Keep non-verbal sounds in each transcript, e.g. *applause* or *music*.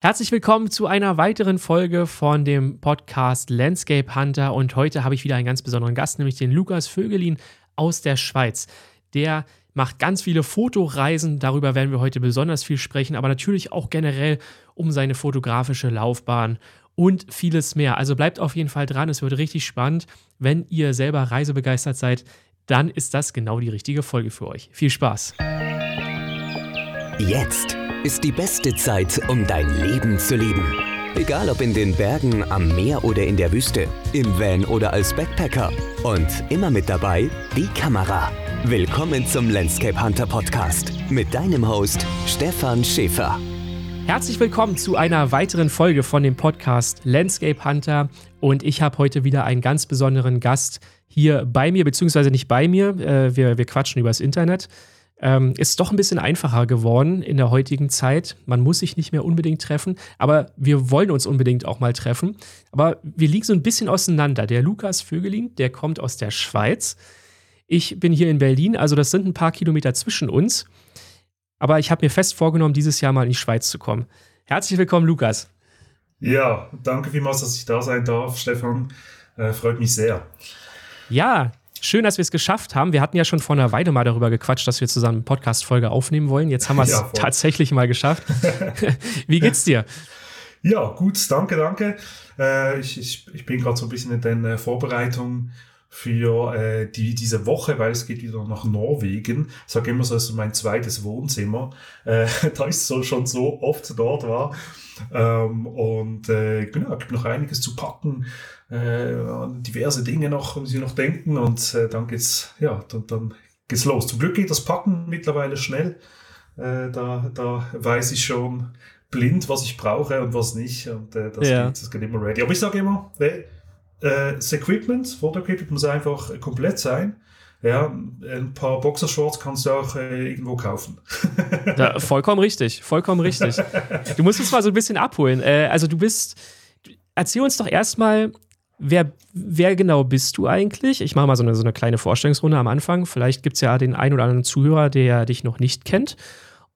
Herzlich willkommen zu einer weiteren Folge von dem Podcast Landscape Hunter und heute habe ich wieder einen ganz besonderen Gast, nämlich den Lukas Vögelin aus der Schweiz. Der macht ganz viele Fotoreisen, darüber werden wir heute besonders viel sprechen, aber natürlich auch generell um seine fotografische Laufbahn und vieles mehr. Also bleibt auf jeden Fall dran, es wird richtig spannend. Wenn ihr selber reisebegeistert seid, dann ist das genau die richtige Folge für euch. Viel Spaß! Jetzt ist die beste Zeit, um dein Leben zu leben. Egal ob in den Bergen, am Meer oder in der Wüste, im Van oder als Backpacker. Und immer mit dabei die Kamera. Willkommen zum Landscape Hunter Podcast mit deinem Host Stefan Schäfer. Herzlich willkommen zu einer weiteren Folge von dem Podcast Landscape Hunter. Und ich habe heute wieder einen ganz besonderen Gast hier bei mir, beziehungsweise nicht bei mir. Äh, wir, wir quatschen übers Internet ähm, ist doch ein bisschen einfacher geworden in der heutigen Zeit. Man muss sich nicht mehr unbedingt treffen, aber wir wollen uns unbedingt auch mal treffen. Aber wir liegen so ein bisschen auseinander. Der Lukas Vögelin, der kommt aus der Schweiz. Ich bin hier in Berlin, also das sind ein paar Kilometer zwischen uns. Aber ich habe mir fest vorgenommen, dieses Jahr mal in die Schweiz zu kommen. Herzlich willkommen, Lukas. Ja, danke vielmals, dass ich da sein darf, Stefan. Äh, freut mich sehr. Ja, Schön, dass wir es geschafft haben. Wir hatten ja schon vor einer Weile mal darüber gequatscht, dass wir zusammen eine Podcast-Folge aufnehmen wollen. Jetzt haben wir es *laughs* ja, tatsächlich mal geschafft. *laughs* Wie geht's dir? Ja, gut, danke, danke. Äh, ich, ich, ich bin gerade so ein bisschen in den äh, Vorbereitungen für äh, die, diese Woche, weil es geht wieder nach Norwegen. Ich sage immer so, es ist mein zweites Wohnzimmer, äh, *laughs* da ich so, schon so oft dort war. Ähm, und äh, genau, es gibt noch einiges zu packen, äh, diverse Dinge noch, um sie noch denken und äh, dann geht's, ja, dann, dann geht's los. Zum Glück geht das Packen mittlerweile schnell. Äh, da, da weiß ich schon blind, was ich brauche und was nicht. Und äh, das, ja. geht, das geht immer ready. Aber ich sage immer, hey, äh, das Equipment, Foto-Equipment muss einfach komplett sein. Ja, ein paar Boxershorts kannst du auch äh, irgendwo kaufen. *laughs* ja, vollkommen richtig, vollkommen richtig. Du musst uns mal so ein bisschen abholen. Äh, also du bist, erzähl uns doch erstmal, wer, wer genau bist du eigentlich? Ich mache mal so eine, so eine kleine Vorstellungsrunde am Anfang. Vielleicht gibt es ja den einen oder anderen Zuhörer, der dich noch nicht kennt.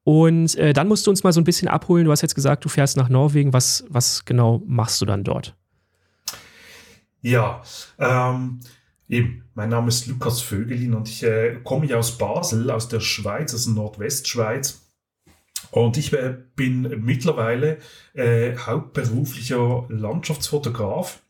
Und äh, dann musst du uns mal so ein bisschen abholen. Du hast jetzt gesagt, du fährst nach Norwegen. Was, was genau machst du dann dort? Ja, ähm, eben, mein Name ist Lukas Vögelin und ich äh, komme ja aus Basel, aus der Schweiz, also Nordwestschweiz. Und ich äh, bin mittlerweile äh, hauptberuflicher Landschaftsfotograf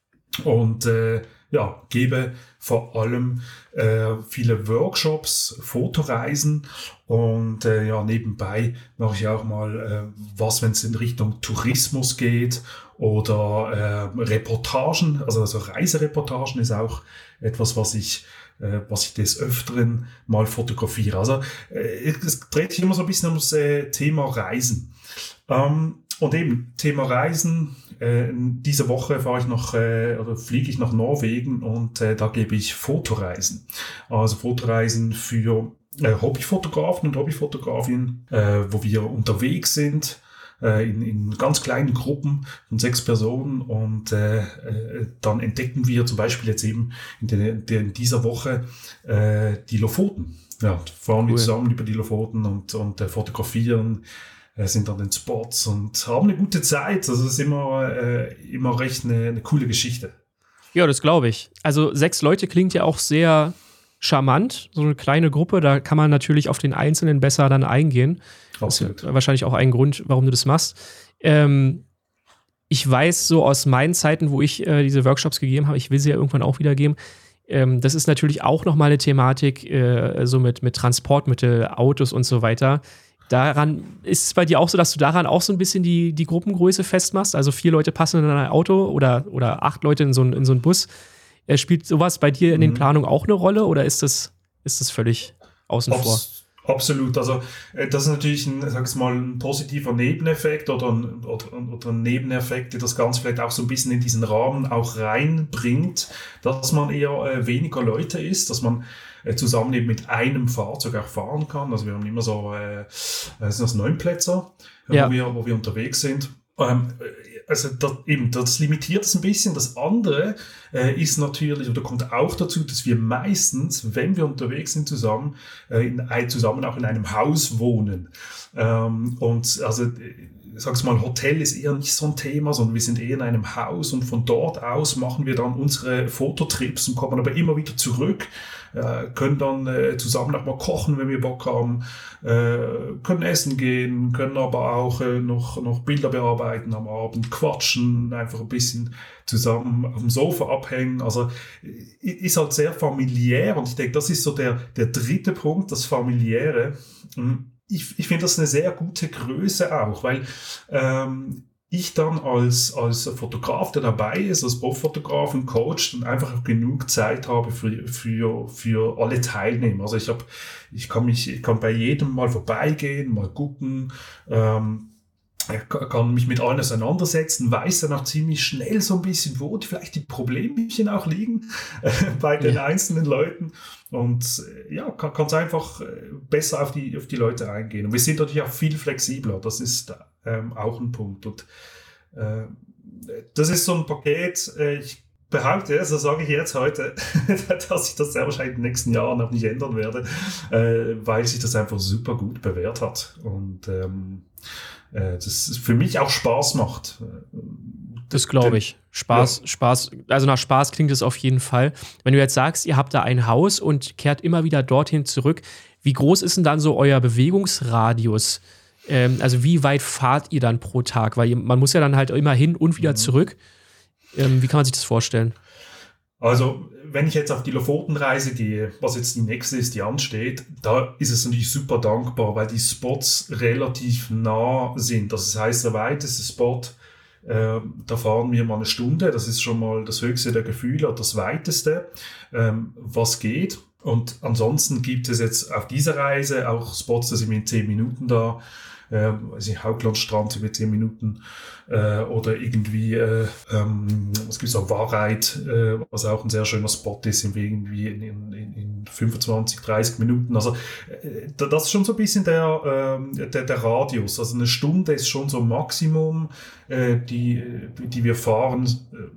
und äh, ja, gebe vor allem äh, viele Workshops, Fotoreisen und äh, ja, nebenbei mache ich auch mal äh, was, wenn es in Richtung Tourismus geht oder äh, Reportagen, also, also Reisereportagen ist auch etwas, was ich äh, was ich des Öfteren mal fotografiere. Also äh, es dreht sich immer so ein bisschen ums äh, Thema Reisen. Ähm, und eben, Thema Reisen. Äh, diese Woche fahre ich noch, äh, oder fliege ich nach Norwegen und äh, da gebe ich Fotoreisen. Also Fotoreisen für äh, Hobbyfotografen und Hobbyfotografinnen, äh, wo wir unterwegs sind äh, in, in ganz kleinen Gruppen von sechs Personen und äh, äh, dann entdecken wir zum Beispiel jetzt eben in, den, in dieser Woche äh, die Lofoten. Ja, fahren cool. wir zusammen über die Lofoten und, und äh, fotografieren sind an den Spots und haben eine gute Zeit. Also es ist immer, äh, immer recht eine, eine coole Geschichte. Ja, das glaube ich. Also sechs Leute klingt ja auch sehr charmant, so eine kleine Gruppe. Da kann man natürlich auf den Einzelnen besser dann eingehen. Absolut. Das wahrscheinlich auch ein Grund, warum du das machst. Ähm, ich weiß so aus meinen Zeiten, wo ich äh, diese Workshops gegeben habe, ich will sie ja irgendwann auch wieder geben. Ähm, das ist natürlich auch nochmal eine Thematik, äh, so mit, mit Transportmittel, Autos und so weiter. Daran ist es bei dir auch so, dass du daran auch so ein bisschen die, die Gruppengröße festmachst? Also vier Leute passen in ein Auto oder, oder acht Leute in so, in so einen Bus. Äh, spielt sowas bei dir in den mhm. Planungen auch eine Rolle oder ist das, ist das völlig außen Abs vor? Absolut. Also äh, das ist natürlich ein, sag mal, ein positiver Nebeneffekt oder ein, oder, oder ein Nebeneffekt, der das Ganze vielleicht auch so ein bisschen in diesen Rahmen auch reinbringt, dass man eher äh, weniger Leute ist, dass man äh, zusammen eben mit einem Fahrzeug auch fahren kann. Also wir haben immer so, äh, sind das neun Plätze, ja. wo, wir, wo wir unterwegs sind. Ähm, also das, eben, das limitiert es ein bisschen. Das andere äh, ist natürlich, oder kommt auch dazu, dass wir meistens, wenn wir unterwegs sind zusammen, äh, in, zusammen auch in einem Haus wohnen. Ähm, und also sag's mal, Hotel ist eher nicht so ein Thema, sondern wir sind eher in einem Haus und von dort aus machen wir dann unsere Fototrips und kommen aber immer wieder zurück, äh, können dann äh, zusammen auch mal kochen, wenn wir Bock haben, äh, können essen gehen, können aber auch äh, noch, noch Bilder bearbeiten am Abend, quatschen, einfach ein bisschen zusammen auf dem Sofa abhängen. Also ist halt sehr familiär und ich denke, das ist so der, der dritte Punkt, das familiäre. Mhm ich, ich finde das eine sehr gute Größe auch, weil ähm, ich dann als, als Fotograf, der dabei ist, als Proffotograf und Coach, dann einfach genug Zeit habe für, für, für alle Teilnehmer. Also ich habe, ich kann mich, ich kann bei jedem mal vorbeigehen, mal gucken, ähm, kann mich mit allen auseinandersetzen, weiß dann auch ziemlich schnell so ein bisschen, wo die, vielleicht die Problemchen auch liegen äh, *laughs* bei den ja. einzelnen Leuten und äh, ja, kann es einfach äh, besser auf die, auf die Leute eingehen. Und wir sind natürlich auch viel flexibler, das ist ähm, auch ein Punkt. Und äh, das ist so ein Paket, äh, ich behaupte, so sage ich jetzt heute, *laughs* dass ich das sehr wahrscheinlich in den nächsten Jahren noch nicht ändern werde, äh, weil sich das einfach super gut bewährt hat. Und ähm, äh, das für mich auch Spaß macht. Das glaube ich. Spaß, ja. Spaß, also nach Spaß klingt es auf jeden Fall. Wenn du jetzt sagst, ihr habt da ein Haus und kehrt immer wieder dorthin zurück, wie groß ist denn dann so euer Bewegungsradius? Ähm, also wie weit fahrt ihr dann pro Tag? Weil man muss ja dann halt immer hin und wieder mhm. zurück. Ähm, wie kann man sich das vorstellen? Also, wenn ich jetzt auf die Lofotenreise gehe, was jetzt die nächste ist, die ansteht, da ist es natürlich super dankbar, weil die Spots relativ nah sind. Das heißt, der weiteste Spot, äh, da fahren wir mal eine Stunde. Das ist schon mal das höchste der Gefühle, das weiteste, ähm, was geht. Und ansonsten gibt es jetzt auf dieser Reise auch Spots, da sind wir in zehn Minuten da äh, also Hauglandstrand über 10 Minuten äh, oder irgendwie, äh, ähm, was gibt's auch, Wahrheit, äh, was auch ein sehr schöner Spot ist, irgendwie in, in, in 25, 30 Minuten. Also äh, das ist schon so ein bisschen der, äh, der, der Radius. Also eine Stunde ist schon so Maximum, äh, die, die wir fahren,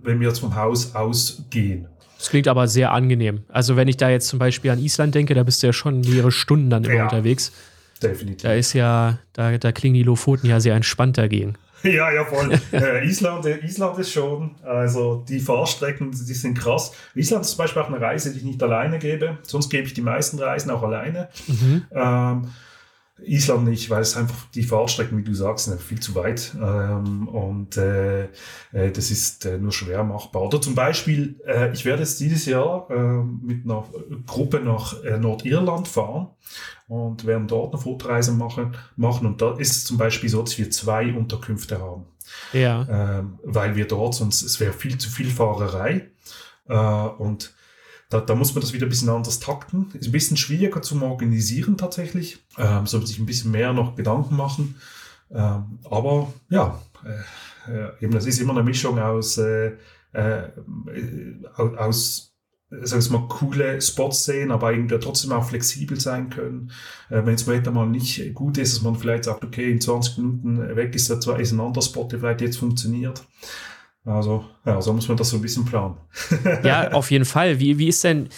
wenn wir jetzt vom Haus ausgehen. Das klingt aber sehr angenehm. Also wenn ich da jetzt zum Beispiel an Island denke, da bist du ja schon mehrere Stunden dann immer ja. unterwegs. Definitiv. Da ist ja, da, da klingen die Lofoten ja sehr entspannt dagegen. *laughs* Ja, ja, voll. äh, Island, Island ist schon, also die Fahrstrecken, die sind krass. Island ist zum Beispiel auch eine Reise, die ich nicht alleine gebe. Sonst gebe ich die meisten Reisen auch alleine. Mhm. Ähm, Island nicht, weil es einfach die Fahrtstrecken, wie du sagst, sind viel zu weit ähm, und äh, äh, das ist äh, nur schwer machbar. Oder zum Beispiel, äh, ich werde jetzt dieses Jahr äh, mit einer Gruppe nach äh, Nordirland fahren und werden dort eine Fotoreise machen, machen und da ist es zum Beispiel so, dass wir zwei Unterkünfte haben. Ja. Ähm, weil wir dort sonst, es wäre viel zu viel Fahrerei äh, und da, da muss man das wieder ein bisschen anders takten. Ist ein bisschen schwieriger zum Organisieren tatsächlich. Ähm, sollte sich ein bisschen mehr noch Gedanken machen. Ähm, aber ja, äh, äh, eben, das ist immer eine Mischung aus, äh, äh, aus sag ich mal, coole Spots sehen, aber irgendwie trotzdem auch flexibel sein können. Äh, wenn das Wetter mal nicht gut ist, dass man vielleicht sagt, okay, in 20 Minuten weg ist da zwar ist ein anderer Spot, der vielleicht jetzt funktioniert. Also, ja, so muss man das so ein bisschen planen. ja, auf jeden Fall. Wie, wie ist denn,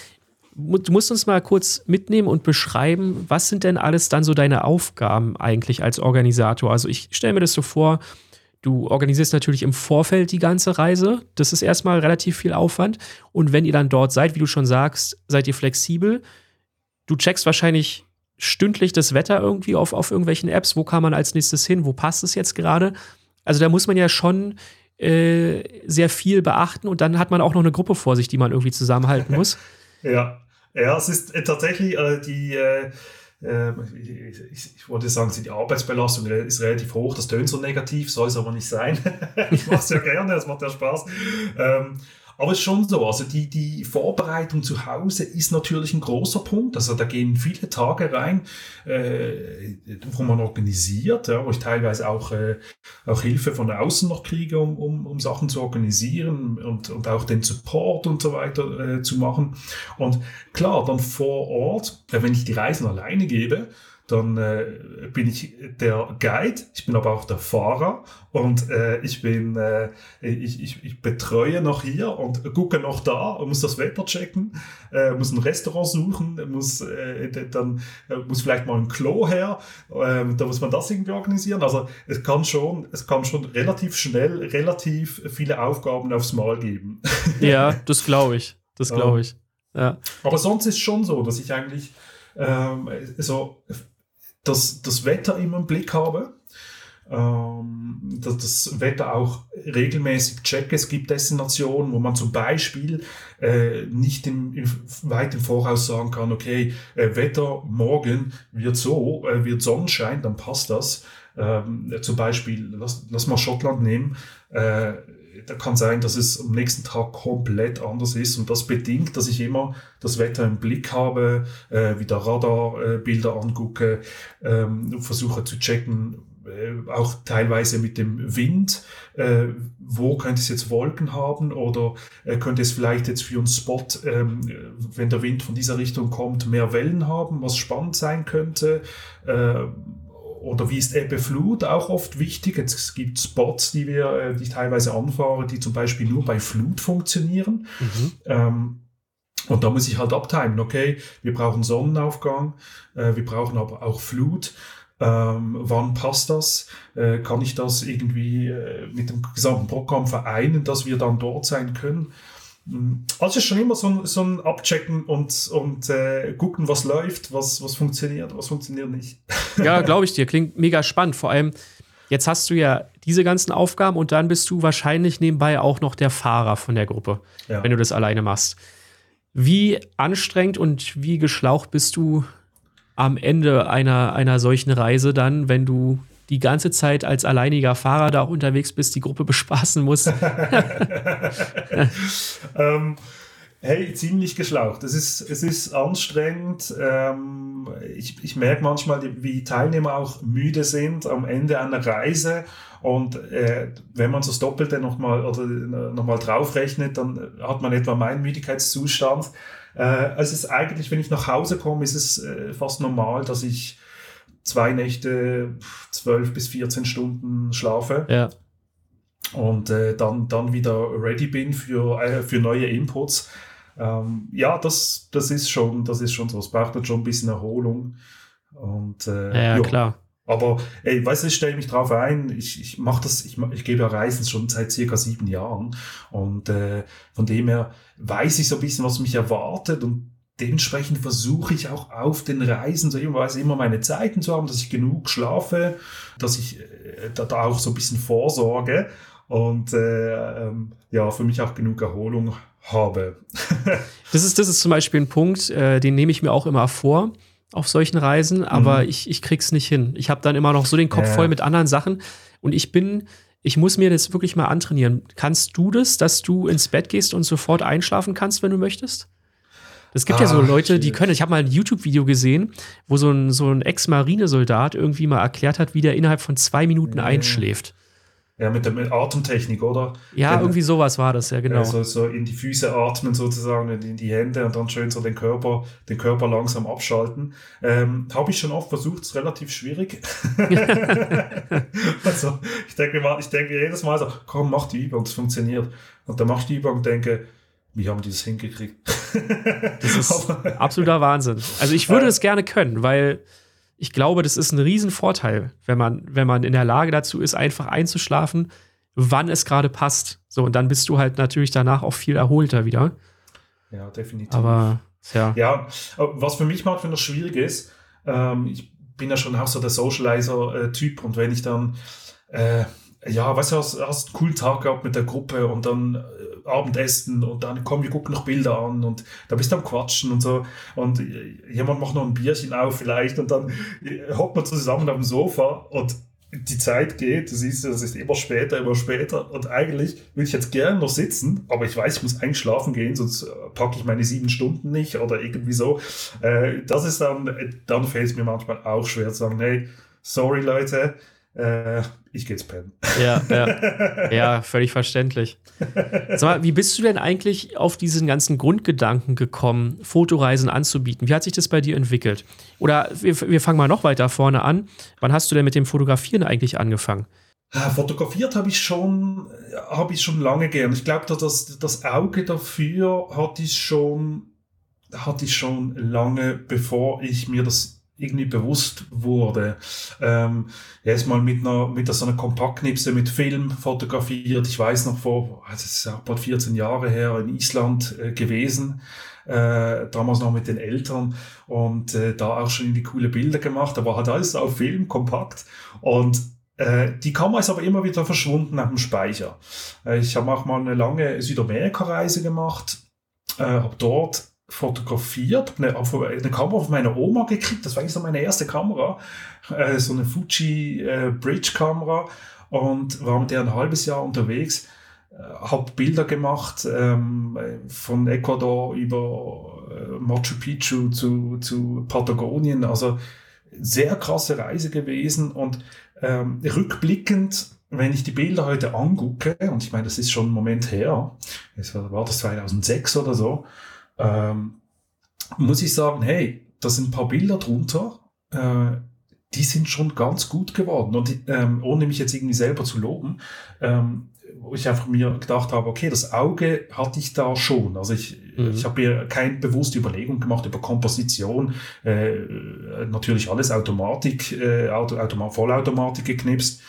du musst uns mal kurz mitnehmen und beschreiben, was sind denn alles dann so deine Aufgaben eigentlich als Organisator? Also ich stelle mir das so vor, du organisierst natürlich im Vorfeld die ganze Reise. Das ist erstmal relativ viel Aufwand. Und wenn ihr dann dort seid, wie du schon sagst, seid ihr flexibel. Du checkst wahrscheinlich stündlich das Wetter irgendwie auf, auf irgendwelchen Apps. Wo kann man als nächstes hin? Wo passt es jetzt gerade? Also da muss man ja schon äh, sehr viel beachten und dann hat man auch noch eine Gruppe vor sich, die man irgendwie zusammenhalten muss. *laughs* ja, ja, es ist äh, tatsächlich äh, die. Äh, ähm, ich, ich, wollte sagen, die Arbeitsbelastung ist relativ hoch. Das tönt so negativ, soll es aber nicht sein. *laughs* ich mache es ja gerne, es macht ja Spaß. Ähm, aber es ist schon so, also die, die Vorbereitung zu Hause ist natürlich ein großer Punkt. Also da gehen viele Tage rein, äh, wo man organisiert, ja, wo ich teilweise auch, äh, auch Hilfe von außen noch kriege, um, um, um Sachen zu organisieren und, und auch den Support und so weiter äh, zu machen. Und klar, dann vor Ort, wenn ich die Reisen alleine gebe, dann äh, bin ich der Guide, ich bin aber auch der Fahrer und äh, ich bin, äh, ich, ich, ich betreue noch hier und gucke noch da und muss das Wetter checken, äh, muss ein Restaurant suchen, muss äh, dann äh, muss vielleicht mal ein Klo her, äh, da muss man das irgendwie organisieren. Also es kann schon, es kann schon relativ schnell relativ viele Aufgaben aufs Mal geben. *laughs* Ja, das glaube ich. Das glaube ich. Ja. Aber sonst ist es schon so, dass ich eigentlich ähm, so das, das Wetter immer im Blick habe. Ähm, dass das Wetter auch regelmäßig checke. Es gibt Destinationen, wo man zum Beispiel äh, nicht im, im, weit im Voraus sagen kann, okay, äh, Wetter morgen wird so, äh, wird Sonnenschein, dann passt das. Ähm, zum Beispiel, lass, lass mal Schottland nehmen. Äh, da kann sein, dass es am nächsten Tag komplett anders ist und das bedingt, dass ich immer das Wetter im Blick habe, äh, wieder Radarbilder äh, angucke, ähm, versuche zu checken, äh, auch teilweise mit dem Wind, äh, wo könnte es jetzt Wolken haben oder äh, könnte es vielleicht jetzt für einen Spot, ähm, wenn der Wind von dieser Richtung kommt, mehr Wellen haben, was spannend sein könnte. Äh, oder wie ist Ebbe Flut auch oft wichtig. Es gibt Spots, die wir, äh, die ich teilweise anfahren, die zum Beispiel nur bei Flut funktionieren. Mhm. Ähm, und da muss ich halt abtimen, okay, wir brauchen Sonnenaufgang, äh, wir brauchen aber auch Flut. Ähm, wann passt das? Äh, kann ich das irgendwie äh, mit dem gesamten Programm vereinen, dass wir dann dort sein können? Also ist schon immer so ein, so ein Abchecken und, und äh, gucken, was läuft, was, was funktioniert, was funktioniert nicht. *laughs* Ja, glaube ich dir. Klingt mega spannend. Vor allem, jetzt hast du ja diese ganzen Aufgaben und dann bist du wahrscheinlich nebenbei auch noch der Fahrer von der Gruppe, ja. wenn du das alleine machst. Wie anstrengend und wie geschlaucht bist du am Ende einer, einer solchen Reise dann, wenn du die ganze Zeit als alleiniger Fahrer da auch unterwegs bist, die Gruppe *laughs* bespaßen musst? *laughs* ähm, hey, ziemlich geschlaucht. Es ist, es ist anstrengend. Ähm, ich, ich merke manchmal, wie Teilnehmer auch müde sind am Ende einer Reise. Und äh, wenn man das Doppelte nochmal oder nochmal draufrechnet, dann hat man etwa meinen Müdigkeitszustand. Äh, es ist eigentlich, wenn ich nach Hause komme, ist es äh, fast normal, dass ich zwei Nächte, zwölf bis 14 Stunden schlafe. Ja. Und äh, dann, dann wieder ready bin für, äh, für neue Inputs. Ähm, ja, das, das ist schon, das ist schon so. Es braucht dann schon ein bisschen Erholung. Und, äh, ja, ja, klar. Aber ey, weißt du, ich stelle mich drauf ein, ich, ich mache das, ich, ich gebe ja Reisen schon seit circa sieben Jahren und äh, von dem her weiß ich so ein bisschen, was mich erwartet und dementsprechend versuche ich auch auf den Reisen so irgendwas immer meine Zeiten zu haben, dass ich genug schlafe, dass ich äh, da, da auch so ein bisschen vorsorge und äh, ähm, ja, für mich auch genug Erholung habe. *laughs* das, ist, das ist zum Beispiel ein Punkt, äh, den nehme ich mir auch immer vor auf solchen Reisen, aber mhm. ich, ich krieg's nicht hin. Ich habe dann immer noch so den Kopf ja. voll mit anderen Sachen und ich bin, ich muss mir das wirklich mal antrainieren. Kannst du das, dass du ins Bett gehst und sofort einschlafen kannst, wenn du möchtest? Es gibt ah, ja so Leute, die können. Ich habe mal ein YouTube-Video gesehen, wo so ein, so ein Ex-Marinesoldat irgendwie mal erklärt hat, wie der innerhalb von zwei Minuten einschläft. Ja, mit der mit Atemtechnik, oder? Ja, Wenn, irgendwie sowas war das, ja, genau. So, so in die Füße atmen sozusagen, in die Hände und dann schön so den Körper, den Körper langsam abschalten. Ähm, Habe ich schon oft versucht, ist relativ schwierig. *laughs* also, ich denke, ich denke jedes Mal so, komm, mach die Übung, das funktioniert. Und dann mach ich die Übung und denke, wie haben die das hingekriegt? Das ist *laughs* absoluter Wahnsinn. Also ich würde es gerne können, weil ich glaube, das ist ein Riesenvorteil, wenn man, wenn man in der Lage dazu ist, einfach einzuschlafen, wann es gerade passt. So, und dann bist du halt natürlich danach auch viel erholter wieder. Ja, definitiv. Aber, ja. Ja, was für mich manchmal noch schwierig ist, ähm, ich bin ja schon auch so der Socializer-Typ und wenn ich dann, äh, ja, weißt du, hast, hast einen coolen Tag gehabt mit der Gruppe und dann äh, Abendessen und dann komm, wir gucken noch Bilder an und da bist du am Quatschen und so und jemand macht noch ein Bierchen auf vielleicht und dann äh, hockt man zusammen auf dem Sofa und die Zeit geht, du siehst, es ist immer später, immer später und eigentlich will ich jetzt gerne noch sitzen, aber ich weiß, ich muss eigentlich schlafen gehen, sonst äh, packe ich meine sieben Stunden nicht oder irgendwie so. Das ist dann, dann fällt es mir manchmal auch schwer zu sagen, hey, sorry Leute, äh, ich gehe jetzt pennen. Ja, ja, *laughs* ja, völlig verständlich. Sag mal, wie bist du denn eigentlich auf diesen ganzen Grundgedanken gekommen, Fotoreisen anzubieten? Wie hat sich das bei dir entwickelt? Oder wir, wir fangen mal noch weiter vorne an. Wann hast du denn mit dem Fotografieren eigentlich angefangen? Fotografiert habe ich schon, habe ich schon lange gern. Ich glaube, das, das Auge dafür hatte ich schon, hatte ich schon lange, bevor ich mir das irgendwie bewusst wurde. Ähm, erstmal mit einer, mit so einer Kompaktknipse mit Film fotografiert. Ich weiß noch vor, das ist auch bald 14 Jahre her, in Island äh, gewesen. Äh, damals noch mit den Eltern und äh, da auch schon irgendwie coole Bilder gemacht. War halt alles auf Film, kompakt. Und äh, die Kamera ist aber immer wieder verschwunden nach dem Speicher. Äh, ich habe auch mal eine lange Südamerika-Reise gemacht, äh, habe dort fotografiert, eine, eine Kamera von meiner Oma gekriegt. Das war eigentlich so meine erste Kamera, äh, so eine Fuji äh, Bridge Kamera und war mit der ein halbes Jahr unterwegs. Äh, habe Bilder gemacht ähm, von Ecuador über äh, Machu Picchu zu, zu Patagonien. Also sehr krasse Reise gewesen und ähm, rückblickend wenn ich die Bilder heute angucke, und ich meine, das ist schon ein Moment her, es war, war das 2006 oder so, ähm, muss ich sagen, hey, da sind ein paar Bilder drunter, äh, die sind schon ganz gut geworden. Und ähm, ohne mich jetzt irgendwie selber zu loben, ähm, wo ich einfach mir gedacht habe, okay, das Auge hatte ich da schon. Also ich, mhm. ich habe mir keine bewusste Überlegung gemacht über Komposition, äh, natürlich alles Automatik, äh, Auto, Automat, Vollautomatik geknipst,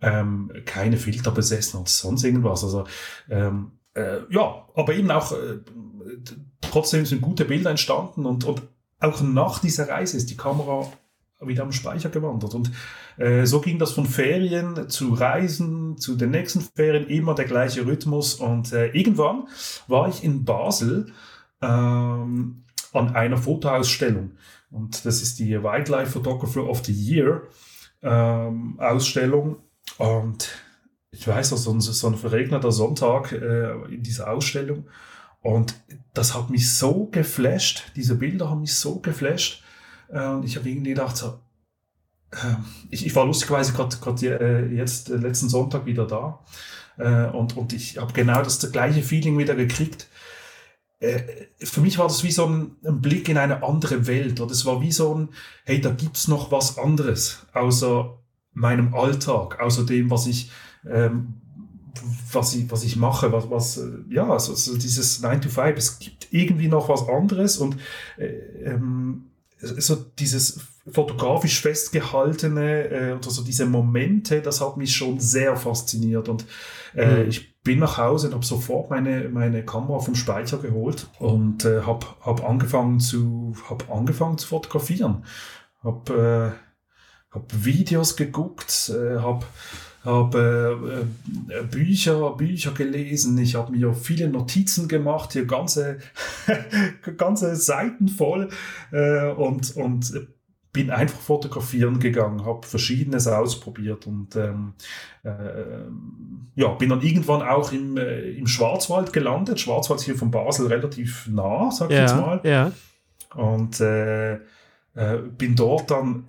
ähm, keine Filter besessen und sonst irgendwas. Also ähm, äh, ja, aber eben auch äh, trotzdem sind gute Bilder entstanden und, und auch nach dieser Reise ist die Kamera wieder am Speicher gewandert. Und äh, so ging das von Ferien zu Reisen, zu den nächsten Ferien, immer der gleiche Rhythmus. Und äh, irgendwann war ich in Basel ähm, an einer Fotoausstellung. Und das ist die Wildlife Photographer of the Year ähm, Ausstellung. Und ich weiß noch, so ein, so ein verregneter Sonntag äh, in dieser Ausstellung. Und das hat mich so geflasht, diese Bilder haben mich so geflasht. Äh, und ich habe irgendwie gedacht, so, äh, ich, ich war lustigerweise gerade äh, jetzt äh, letzten Sonntag wieder da. Äh, und, und ich habe genau das gleiche Feeling wieder gekriegt. Für mich war das wie so ein, ein, Blick in eine andere Welt. Oder es war wie so ein, hey, da gibt's noch was anderes, außer meinem Alltag, außer dem, was ich ähm, was ich, was ich mache, was, was ja, also, also dieses 9 to 5, es gibt irgendwie noch was anderes und äh, ähm, so dieses fotografisch festgehaltene äh, oder so diese Momente, das hat mich schon sehr fasziniert und äh, mhm. ich bin nach Hause und habe sofort meine, meine Kamera vom Speicher geholt und äh, habe hab angefangen zu hab angefangen zu fotografieren, habe äh, hab Videos geguckt, äh, habe habe äh, Bücher, Bücher gelesen, ich habe mir viele Notizen gemacht, hier ganze, *laughs* ganze Seiten voll äh, und, und bin einfach fotografieren gegangen, habe verschiedenes ausprobiert und ähm, äh, ja, bin dann irgendwann auch im, äh, im Schwarzwald gelandet. Schwarzwald ist hier von Basel relativ nah, sag ich ja, jetzt mal. Ja. Und äh, äh, bin dort dann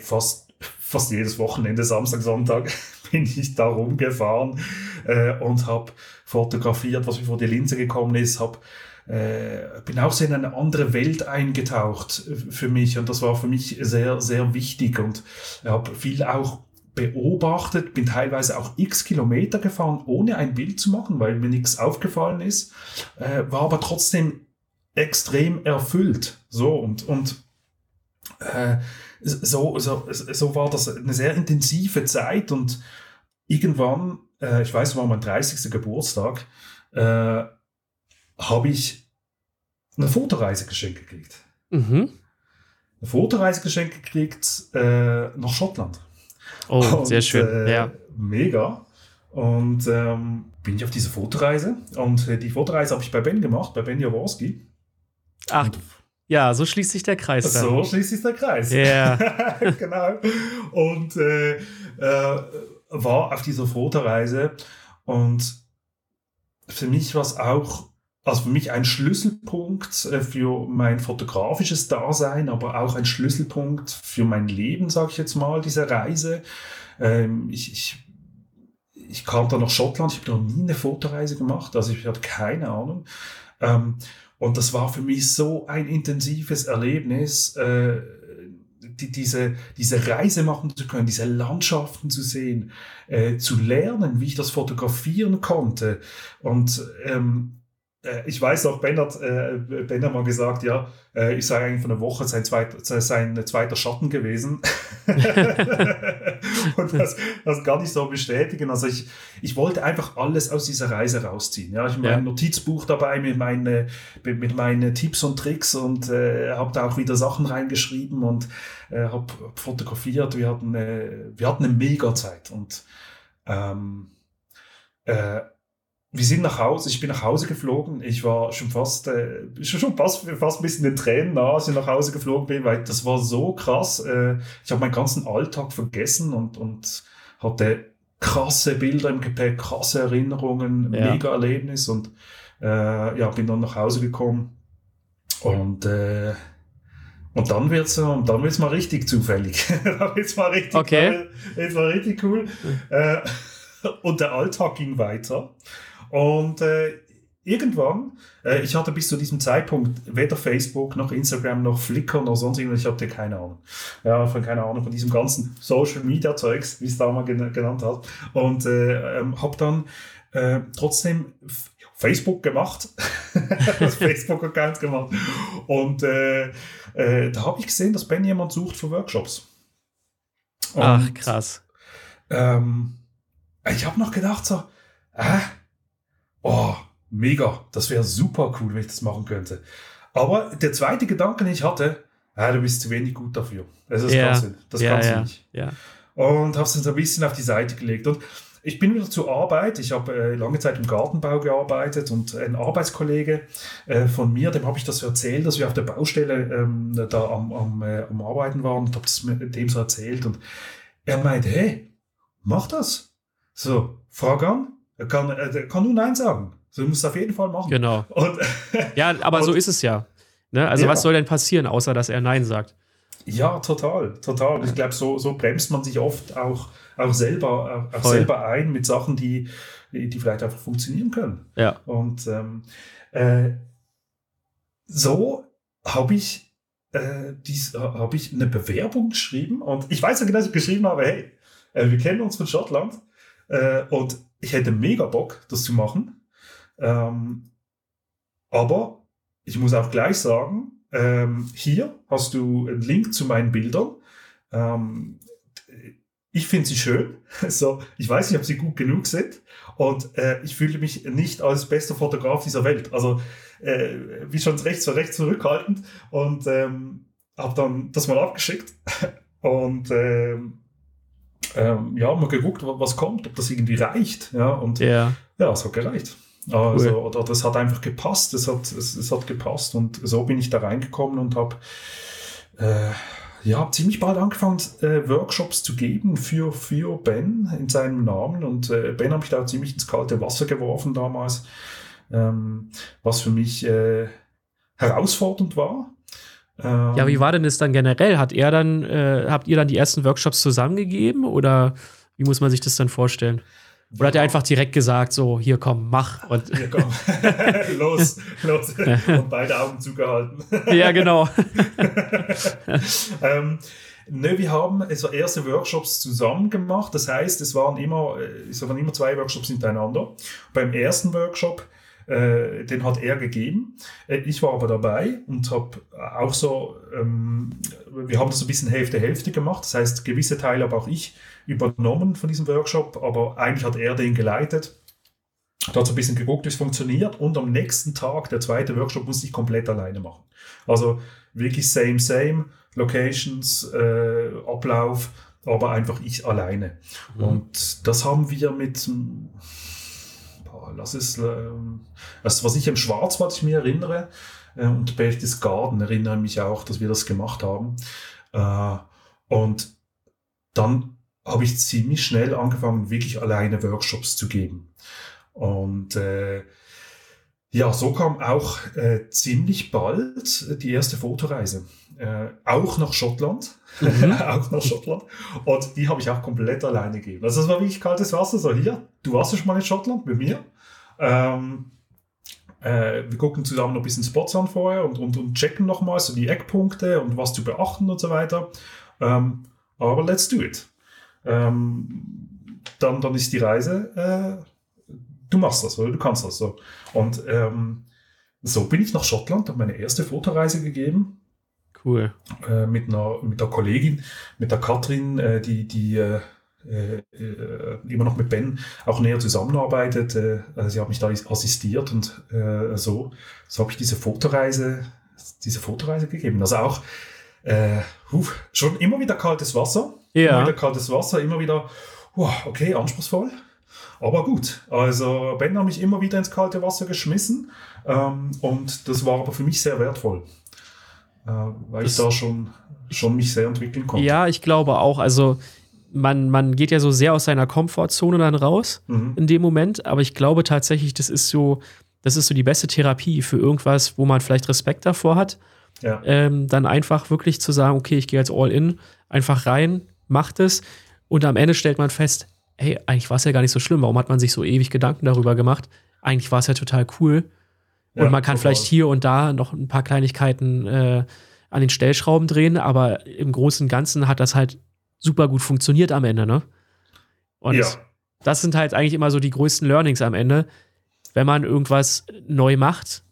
fast, fast jedes Wochenende, Samstag, Sonntag, bin ich da rumgefahren äh, und habe fotografiert, was mir vor die Linse gekommen ist, habe äh, bin auch so in eine andere Welt eingetaucht für mich und das war für mich sehr, sehr wichtig und habe viel auch beobachtet, bin teilweise auch x Kilometer gefahren, ohne ein Bild zu machen, weil mir nichts aufgefallen ist, äh, war aber trotzdem extrem erfüllt. So und, und äh, so, so, so war das eine sehr intensive Zeit und irgendwann, äh, ich weiß, war mein 30. Geburtstag, äh, habe ich eine Fotoreise geschenkt gekriegt. Mhm. Eine Fotoreise geschenkt gekriegt äh, nach Schottland. Oh, und, sehr schön. Äh, ja. Mega. Und ähm, bin ich auf diese Fotoreise. Und äh, die Fotoreise habe ich bei Ben gemacht, bei Ben Jaworski. Ach, und, ja, so schließt sich der Kreis. Dann. So schließt sich der Kreis. Ja. Yeah. *laughs* genau. Und äh, äh, war auf dieser Fotoreise und für mich war es auch, also für mich ein Schlüsselpunkt äh, für mein fotografisches Dasein, aber auch ein Schlüsselpunkt für mein Leben, sage ich jetzt mal, diese Reise. Ähm, ich, ich, ich kam dann nach Schottland, ich habe noch nie eine Fotoreise gemacht, also ich hatte keine Ahnung. Ähm, und das war für mich so ein intensives Erlebnis, äh, die, diese, diese Reise machen zu können, diese Landschaften zu sehen, äh, zu lernen, wie ich das fotografieren konnte. Und ähm, äh, ich weiß auch, Ben hat, äh, ben hat mal gesagt, ja, äh, ich sei eigentlich von einer Woche sein, zweit, sein zweiter Schatten gewesen. *laughs* *laughs* und das, das kann ich so bestätigen. Also ich, ich wollte einfach alles aus dieser Reise rausziehen. Ja, ich habe ja. mein Notizbuch dabei mit, meine, mit meinen Tipps und Tricks und äh, habe da auch wieder Sachen reingeschrieben und äh, habe fotografiert. Wir hatten, äh, wir hatten eine mega Zeit und ähm, äh, wir sind nach Hause, ich bin nach Hause geflogen. Ich war schon fast, äh, schon fast, fast ein bisschen in den Tränen nah, als ich nach Hause geflogen bin, weil das war so krass. Äh, ich habe meinen ganzen Alltag vergessen und, und hatte krasse Bilder im Gepäck, krasse Erinnerungen, ja. mega Erlebnis und äh, ja, bin dann nach Hause gekommen und äh, und dann wird's und dann wird's mal richtig zufällig. *laughs* dann wird's mal richtig, okay. wird's mal richtig cool. Äh, *laughs* und der Alltag ging weiter. Und äh, irgendwann, äh, ich hatte bis zu diesem Zeitpunkt weder Facebook noch Instagram noch Flickr noch sonst irgendwas, ich hatte keine Ahnung. Ja, von keine Ahnung von diesem ganzen Social Media Zeugs, wie es da mal genannt hat. Und äh, ähm, habe dann äh, trotzdem Facebook gemacht, *laughs* das Facebook-Account gemacht. Und äh, äh, da habe ich gesehen, dass Ben jemand sucht für Workshops. Und, Ach, krass. Ähm, ich habe noch gedacht so, äh, oh, mega, das wäre super cool, wenn ich das machen könnte. Aber der zweite Gedanke, den ich hatte, ah, du bist zu wenig gut dafür. Also das ja. kannst du, das ja, kannst ja. du nicht. Ja. Und habe es dann so ein bisschen auf die Seite gelegt. Und ich bin wieder zur Arbeit. Ich habe äh, lange Zeit im Gartenbau gearbeitet und ein Arbeitskollege äh, von mir, dem habe ich das erzählt, dass wir auf der Baustelle ähm, da am, am, äh, am Arbeiten waren und habe das mit dem so erzählt. Und er meinte, hey, mach das. So, frag an, er kann, er kann nur Nein sagen. So, du musst es auf jeden Fall machen. Genau. Und, *laughs* ja, aber und, so ist es ja. Ne? Also, ja. was soll denn passieren, außer dass er Nein sagt? Ja, total, total. Ich glaube, so, so bremst man sich oft auch, auch, selber, auch selber ein mit Sachen, die, die vielleicht einfach funktionieren können. Ja. Und ähm, äh, so habe ich, äh, hab ich eine Bewerbung geschrieben und ich weiß ja genau, dass ich geschrieben habe, hey, äh, wir kennen uns von Schottland äh, und ich hätte mega Bock, das zu machen. Ähm, aber ich muss auch gleich sagen, ähm, hier hast du einen Link zu meinen Bildern. Ähm, ich finde sie schön. *laughs* So, ich weiß nicht, ob sie gut genug sind. Und äh, ich fühle mich nicht als bester Fotograf dieser Welt. Also, äh, wie schon recht, recht zurückhaltend. Und ähm, habe dann das mal abgeschickt. *laughs* Und ähm, ähm, ja, mal geguckt, was kommt, ob das irgendwie reicht. Ja, und ja, ja es hat gereicht. Also, cool. oder das hat einfach gepasst, es hat, es, es, hat gepasst und so bin ich da reingekommen und habe äh, ja, ziemlich bald angefangen, äh, Workshops zu geben für, für Ben in seinem Namen und äh, Ben habe ich da ziemlich ins kalte Wasser geworfen damals, ähm, was für mich äh, herausfordernd war, ja, wie war denn das dann generell? Hat er dann, äh, habt ihr dann die ersten Workshops zusammengegeben oder wie muss man sich das dann vorstellen? Oder hat er einfach direkt gesagt, so, hier komm, mach. Und hier komm, *laughs* los, los. *laughs* Und beide Augen zugehalten. *laughs* ja, genau. ähm, ne, wir haben also erste Workshops zusammen gemacht. Das heißt, es waren immer, äh, es waren immer zwei Workshops hintereinander. Beim ersten Workshop äh, den hat er gegeben. Äh, ich war aber dabei und habe auch so, ähm, wir haben das ein bisschen Hälfte-Hälfte gemacht. Das heißt, gewisse Teile habe auch ich übernommen von diesem Workshop, aber eigentlich hat er den geleitet. Da hat so ein bisschen geguckt, wie es funktioniert und am nächsten Tag, der zweite Workshop, musste ich komplett alleine machen. Also wirklich same, same, Locations, äh, Ablauf, aber einfach ich alleine. Mhm. Und das haben wir mit lass es, äh, also was ich im Schwarzwald ich mir erinnere, äh, und Berchtesgaden erinnere mich auch, dass wir das gemacht haben. Äh, und dann habe ich ziemlich schnell angefangen, wirklich alleine Workshops zu geben. Und äh, ja, so kam auch äh, ziemlich bald die erste Fotoreise. äh, auch nach Schottland. Mhm. *laughs* auch nach Schottland. Und die habe ich auch komplett alleine gegeben. Also das war wirklich kaltes Wasser. So, hier, du warst ja schon mal in Schottland mit mir. Ähm, äh, wir gucken zusammen noch ein bisschen Spots an vorher und, und, und checken nochmal so die Eckpunkte und was zu beachten und so weiter. Ähm, aber let's do it. Ähm, dann, dann ist die Reise, äh, du machst das oder du kannst das so. Und ähm, so bin ich nach Schottland, habe meine erste Fotoreise gegeben. Cool. Äh, mit, einer, mit der Kollegin, mit der Katrin, äh, die, die äh, immer noch mit Ben auch näher zusammenarbeitet. Äh, also sie hat mich da assistiert und äh, so, so habe ich diese Fotoreise, diese Fotoreise gegeben. Also auch äh, uh, schon immer wieder kaltes Wasser. Ja. Immer wieder kaltes Wasser, immer wieder, uh, okay, anspruchsvoll. Aber gut, also Ben hat mich immer wieder ins kalte Wasser geschmissen ähm, und das war aber für mich sehr wertvoll, äh, weil das, ich da schon, schon mich sehr entwickeln konnte. Ja, ich glaube auch. Also man, man geht ja so sehr aus seiner Komfortzone dann raus mhm. in dem Moment, aber ich glaube tatsächlich, das ist so, das ist so die beste Therapie für irgendwas, wo man vielleicht Respekt davor hat. Ja. Ähm, dann einfach wirklich zu sagen, okay, ich gehe jetzt all in, einfach rein, macht es und am Ende stellt man fest, hey, eigentlich war es ja gar nicht so schlimm. Warum hat man sich so ewig Gedanken darüber gemacht? Eigentlich war es ja total cool. Und ja, man kann vielleicht hier und da noch ein paar Kleinigkeiten äh, an den Stellschrauben drehen, aber im Großen und Ganzen hat das halt super gut funktioniert am Ende, ne? Und ja. das sind halt eigentlich immer so die größten Learnings am Ende. Wenn man irgendwas neu macht,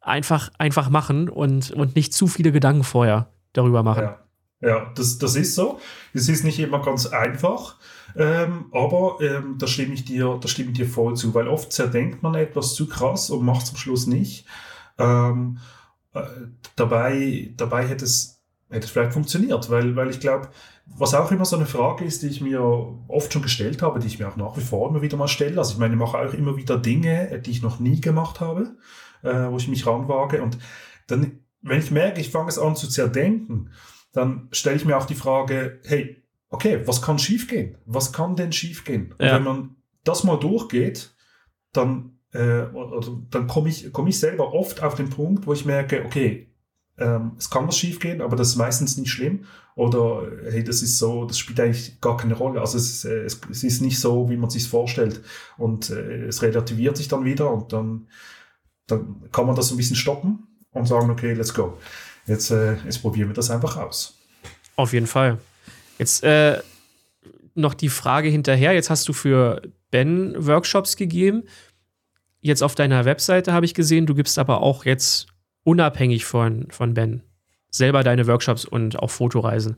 einfach, einfach machen und, und nicht zu viele Gedanken vorher darüber machen. Ja, ja das, das ist so. Es ist nicht immer ganz einfach. Ähm, aber ähm, da, stimme ich dir, da stimme ich dir voll zu, weil oft zerdenkt man etwas zu krass und macht es am Schluss nicht. Ähm, äh, dabei, dabei hätte es, hätte es vielleicht funktioniert, weil, weil ich glaube, was auch immer so eine Frage ist, die ich mir oft schon gestellt habe, die ich mir auch nach wie vor immer wieder mal stelle. Also ich meine, ich mache auch immer wieder Dinge, die ich noch nie gemacht habe, äh, wo ich mich ranwage. Und dann, wenn ich merke, ich fange es an zu zerdenken, dann stelle ich mir auch die Frage, hey, okay, was kann schiefgehen? Was kann denn schiefgehen? Ja. Und wenn man das mal durchgeht, dann, äh, dann komme ich, komm ich selber oft auf den Punkt, wo ich merke, okay, ähm, es kann was schiefgehen, aber das ist meistens nicht schlimm. Oder hey, das ist so, das spielt eigentlich gar keine Rolle. Also es, äh, es, es ist nicht so, wie man sich vorstellt. Und äh, es relativiert sich dann wieder und dann, dann kann man das ein bisschen stoppen und sagen, okay, let's go. Jetzt, äh, jetzt probieren wir das einfach aus. Auf jeden Fall. Jetzt äh, noch die Frage hinterher. Jetzt hast du für Ben Workshops gegeben. Jetzt auf deiner Webseite habe ich gesehen, du gibst aber auch jetzt unabhängig von, von Ben selber deine Workshops und auch Fotoreisen.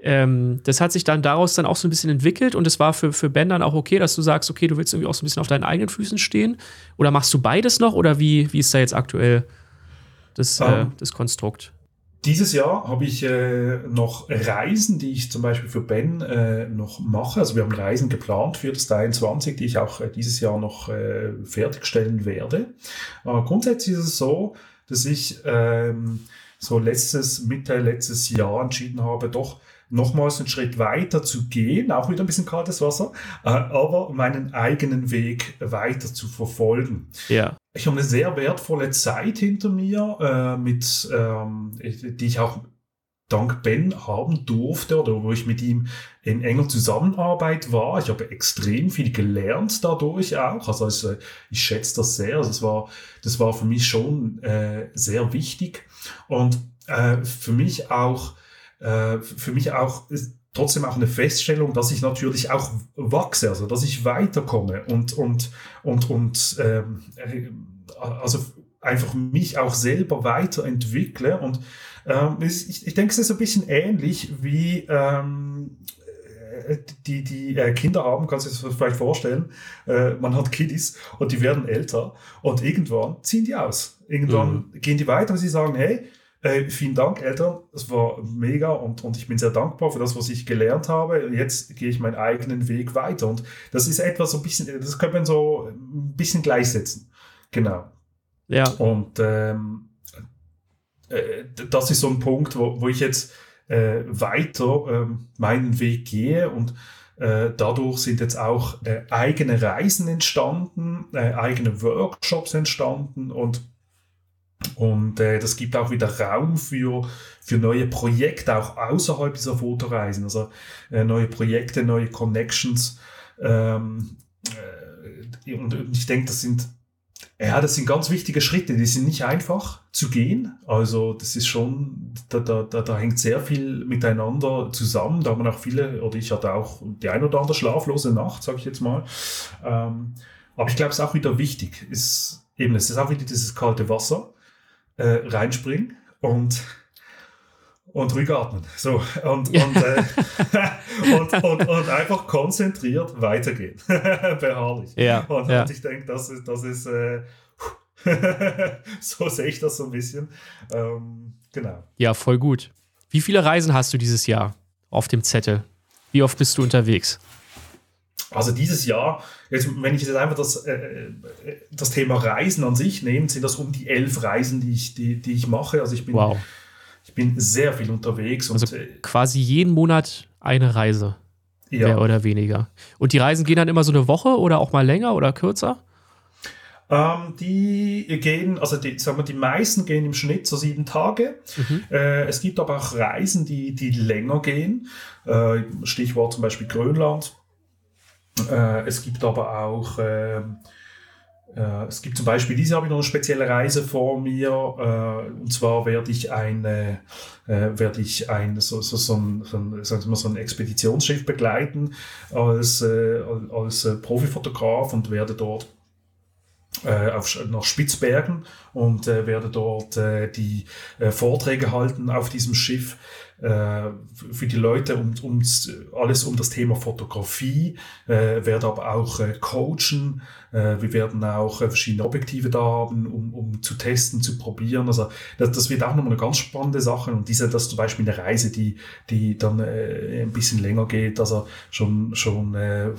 Ähm, das hat sich dann daraus dann auch so ein bisschen entwickelt und es war für, für Ben dann auch okay, dass du sagst, okay, du willst irgendwie auch so ein bisschen auf deinen eigenen Füßen stehen. Oder machst du beides noch oder wie, wie ist da jetzt aktuell das, um, äh, ähm, das Konstrukt? Dieses Jahr habe ich äh, noch Reisen, die ich zum Beispiel für Ben äh, noch mache. Also wir haben Reisen geplant für das 23, die ich auch äh, dieses Jahr noch äh, fertigstellen werde. Aber grundsätzlich ist es so, dass ich ähm, so letztes, Mitte letztes Jahr entschieden habe, doch nochmals einen Schritt weiter zu gehen, auch wieder ein bisschen kaltes Wasser, äh, aber meinen eigenen Weg weiter zu verfolgen. Ja. Ich habe eine sehr wertvolle Zeit hinter mir, äh, mit, ähm, die ich auch dank Ben haben durfte oder wo ich mit ihm in enger Zusammenarbeit war. Ich habe extrem viel gelernt dadurch auch. Also, also ich schätze das sehr. Also das, war, das war für mich schon äh, sehr wichtig. Und äh, für mich auch, äh, für mich auch ist trotzdem auch eine Feststellung, dass ich natürlich auch wachse, also dass ich weiterkomme und, und, und, und ähm, äh, also einfach mich auch selber weiterentwickle und ähm, ich, ich denke, es ist ein bisschen ähnlich wie ähm, äh, die, die äh, Kinder haben, kannst du dir das vielleicht vorstellen, äh, man hat Kiddies und die werden älter und irgendwann ziehen die aus. Irgendwann mhm. gehen die weiter und sie sagen, hey, äh, vielen Dank, Eltern. Es war mega und, und ich bin sehr dankbar für das, was ich gelernt habe. Jetzt gehe ich meinen eigenen Weg weiter. Und das ist etwas so ein bisschen, das könnte man so ein bisschen gleichsetzen. Genau. Ja. Und ähm, äh, das ist so ein Punkt, wo, wo ich jetzt äh, weiter ähm, meinen Weg gehe und äh, dadurch sind jetzt auch äh, eigene Reisen entstanden, äh, eigene Workshops entstanden und Und äh, das gibt auch wieder Raum für, für neue Projekte, auch außerhalb dieser Fotoreisen. Also äh, neue Projekte, neue Connections. Ähm, äh, und ich denke, das sind, ja, das sind ganz wichtige Schritte. Die sind nicht einfach zu gehen. Also das ist schon, da, da, da, da hängt sehr viel miteinander zusammen. Da haben auch viele, oder ich hatte auch die ein oder andere schlaflose Nacht, sage ich jetzt mal. Ähm, aber ich glaube, es ist auch wieder wichtig. Ist, eben, es ist auch wieder dieses kalte Wasser äh, reinspringen und und ruhig atmen. So, und, und, äh, *laughs* und, und, und, einfach konzentriert weitergehen. *laughs* Beharrlich. Ja, und, ja. und ich denke, das ist, das ist äh, *laughs* so sehe ich das so ein bisschen. Ähm, genau. Ja, voll gut. Wie viele Reisen hast du dieses Jahr auf dem Zettel? Wie oft bist du unterwegs? Also dieses Jahr, jetzt, wenn ich jetzt einfach das, äh, das Thema Reisen an sich nehme, sind das um die elf Reisen, die ich, die, die ich mache. Also ich bin, Wow. Ich bin sehr viel unterwegs. Und, Also äh, quasi jeden Monat eine Reise, mehr ja. oder weniger. Und die Reisen gehen dann immer so eine Woche oder auch mal länger oder kürzer? Ähm, die gehen, also die, sagen wir, die meisten gehen im Schnitt so sieben Tage. Äh, es gibt aber auch Reisen, die, die länger gehen. Äh, Stichwort zum Beispiel Grönland. Äh, es gibt aber auch, ähm, äh, es gibt zum Beispiel, diese habe ich noch eine spezielle Reise vor mir. Äh, und zwar werde ich eine, äh, werde ich ein, so, so, so, ein, so, ein, sagen so ein Expeditionsschiff begleiten als, äh, als äh, Profifotograf und werde dort äh, auf, nach Spitzbergen und äh, werde dort äh, die äh, Vorträge halten auf diesem Schiff äh, für die Leute um, um alles um das Thema Fotografie, äh, werde aber auch äh, coachen. Äh, wir werden auch äh, verschiedene Objektive da haben, um, um zu testen, zu probieren. Also das, das wird auch nochmal eine ganz spannende Sache. Und diese, das ist zum Beispiel eine Reise, die, die dann äh, ein bisschen länger geht, also schon, schon äh,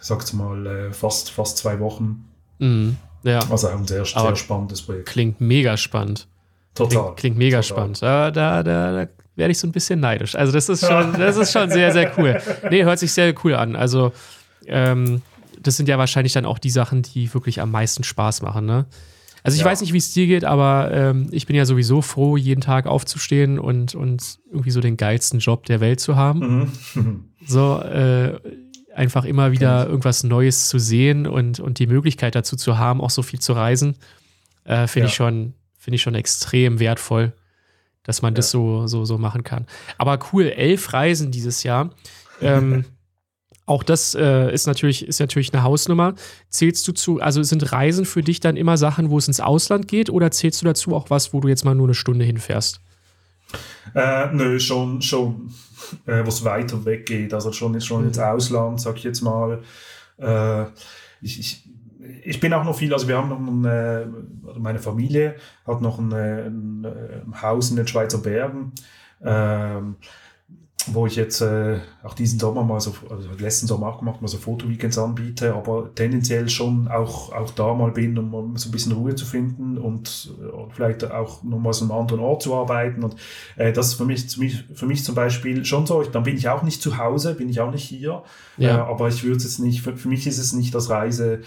sagt mal, fast, fast zwei Wochen. Mhm. Ja, Also auch ein sehr, Aber sehr spannendes Projekt. klingt mega spannend. Total. Klingt, klingt mega Total. spannend. Da, da, da werde ich so ein bisschen neidisch. Also das ist schon, *laughs* das ist schon sehr, sehr cool. Nee, hört sich sehr cool an. Also ähm, das sind ja wahrscheinlich dann auch die Sachen, die wirklich am meisten Spaß machen, ne? Also ich Ja. weiß nicht, wie es dir geht, aber ähm, ich bin ja sowieso froh, jeden Tag aufzustehen und, und irgendwie so den geilsten Job der Welt zu haben. Mhm. *laughs* So äh, einfach immer wieder irgendwas Neues zu sehen und, und die Möglichkeit dazu zu haben, auch so viel zu reisen, äh, finde Ja. ich schon, finde ich schon extrem wertvoll, dass man das so, so, so machen kann. Aber cool, elf Reisen dieses Jahr. Ähm, *laughs* auch das äh, ist natürlich, ist natürlich eine Hausnummer. Zählst du zu, also sind Reisen für dich dann immer Sachen, wo es ins Ausland geht, oder zählst du dazu auch was, wo du jetzt mal nur eine Stunde hinfährst? Äh, nö, schon, schon äh, was weiter weg geht. Also schon, schon ins Ausland, sag ich jetzt mal. Äh, ich, ich, ich bin auch noch viel, also wir haben noch ein, äh, meine Familie hat noch ein, äh, ein, äh, Haus in den Schweizer Bergen. Ähm, wo ich jetzt äh, auch diesen Sommer mal so, also letzten Sommer auch gemacht, mal so Fotoweekends anbiete, aber tendenziell schon auch, auch da mal bin, um so ein bisschen Ruhe zu finden und, und vielleicht auch nochmal so einem anderen Ort zu arbeiten. Und äh, das ist für mich, für mich, für mich zum Beispiel schon so. Ich, dann bin ich auch nicht zu Hause, bin ich auch nicht hier. Ja. Äh, aber ich würde es jetzt nicht, für, für mich ist es nicht das Reise.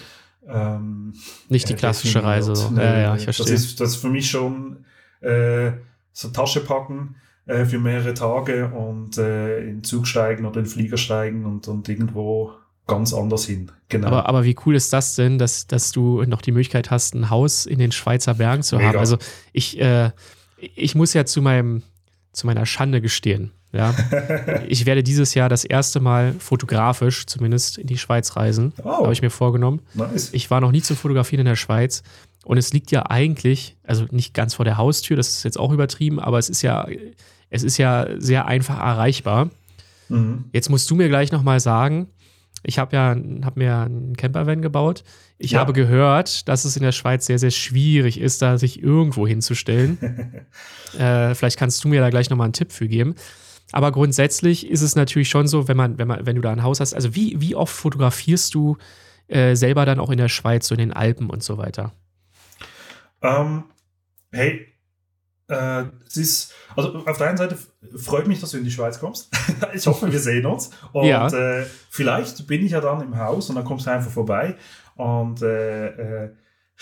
Ähm, Nicht die äh, klassische. Reise. So. Nee, ja, ja, ich verstehe. Das ist, das ist für mich schon äh, so Tasche packen äh, für mehrere Tage und äh, in den Zug steigen oder in den Flieger steigen und, und irgendwo ganz anders hin. Genau. Aber, aber wie cool ist das denn, dass, dass du noch die Möglichkeit hast, ein Haus in den Schweizer Bergen zu haben? Mega. Also ich, äh, ich muss ja zu meinem, zu meiner Schande gestehen. Ja, *laughs* ich werde dieses Jahr das erste Mal fotografisch zumindest in die Schweiz reisen. Oh. Habe ich mir vorgenommen. nice. Ich war noch nie zum Fotografieren in der Schweiz. Und es liegt ja eigentlich, also nicht ganz vor der Haustür, das ist jetzt auch übertrieben, aber es ist ja, es ist ja sehr einfach erreichbar. Mhm. Jetzt musst du mir gleich nochmal sagen, ich habe ja hab mir einen Campervan gebaut. Ich Ja. habe gehört, dass es in der Schweiz sehr, sehr schwierig ist, da sich irgendwo hinzustellen. *laughs* äh, vielleicht kannst du mir da gleich nochmal einen Tipp für geben. Aber grundsätzlich ist es natürlich schon so, wenn man, wenn man, wenn du da ein Haus hast, also wie, wie oft fotografierst du äh, selber dann auch in der Schweiz, so in den Alpen und so weiter? Ähm, hey, äh, es ist, also auf der einen Seite freut mich, dass du in die Schweiz kommst. *laughs* ich hoffe, wir sehen uns. Und Ja. äh, vielleicht bin ich ja dann im Haus und dann kommst du einfach vorbei und äh, äh,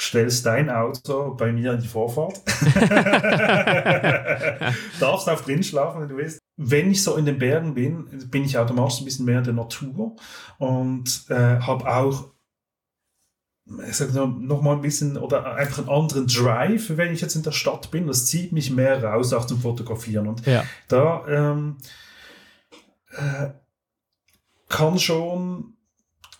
stellst dein Auto bei mir in die Vorfahrt. *laughs* *laughs* Darfst auch drin schlafen, wenn du willst. Wenn ich so in den Bergen bin, bin ich automatisch ein bisschen mehr in der Natur und äh, habe auch ich sag noch mal ein bisschen oder einfach einen anderen Drive, wenn ich jetzt in der Stadt bin. Das zieht mich mehr raus auch zum Fotografieren. Und ja. da ähm, äh, kann schon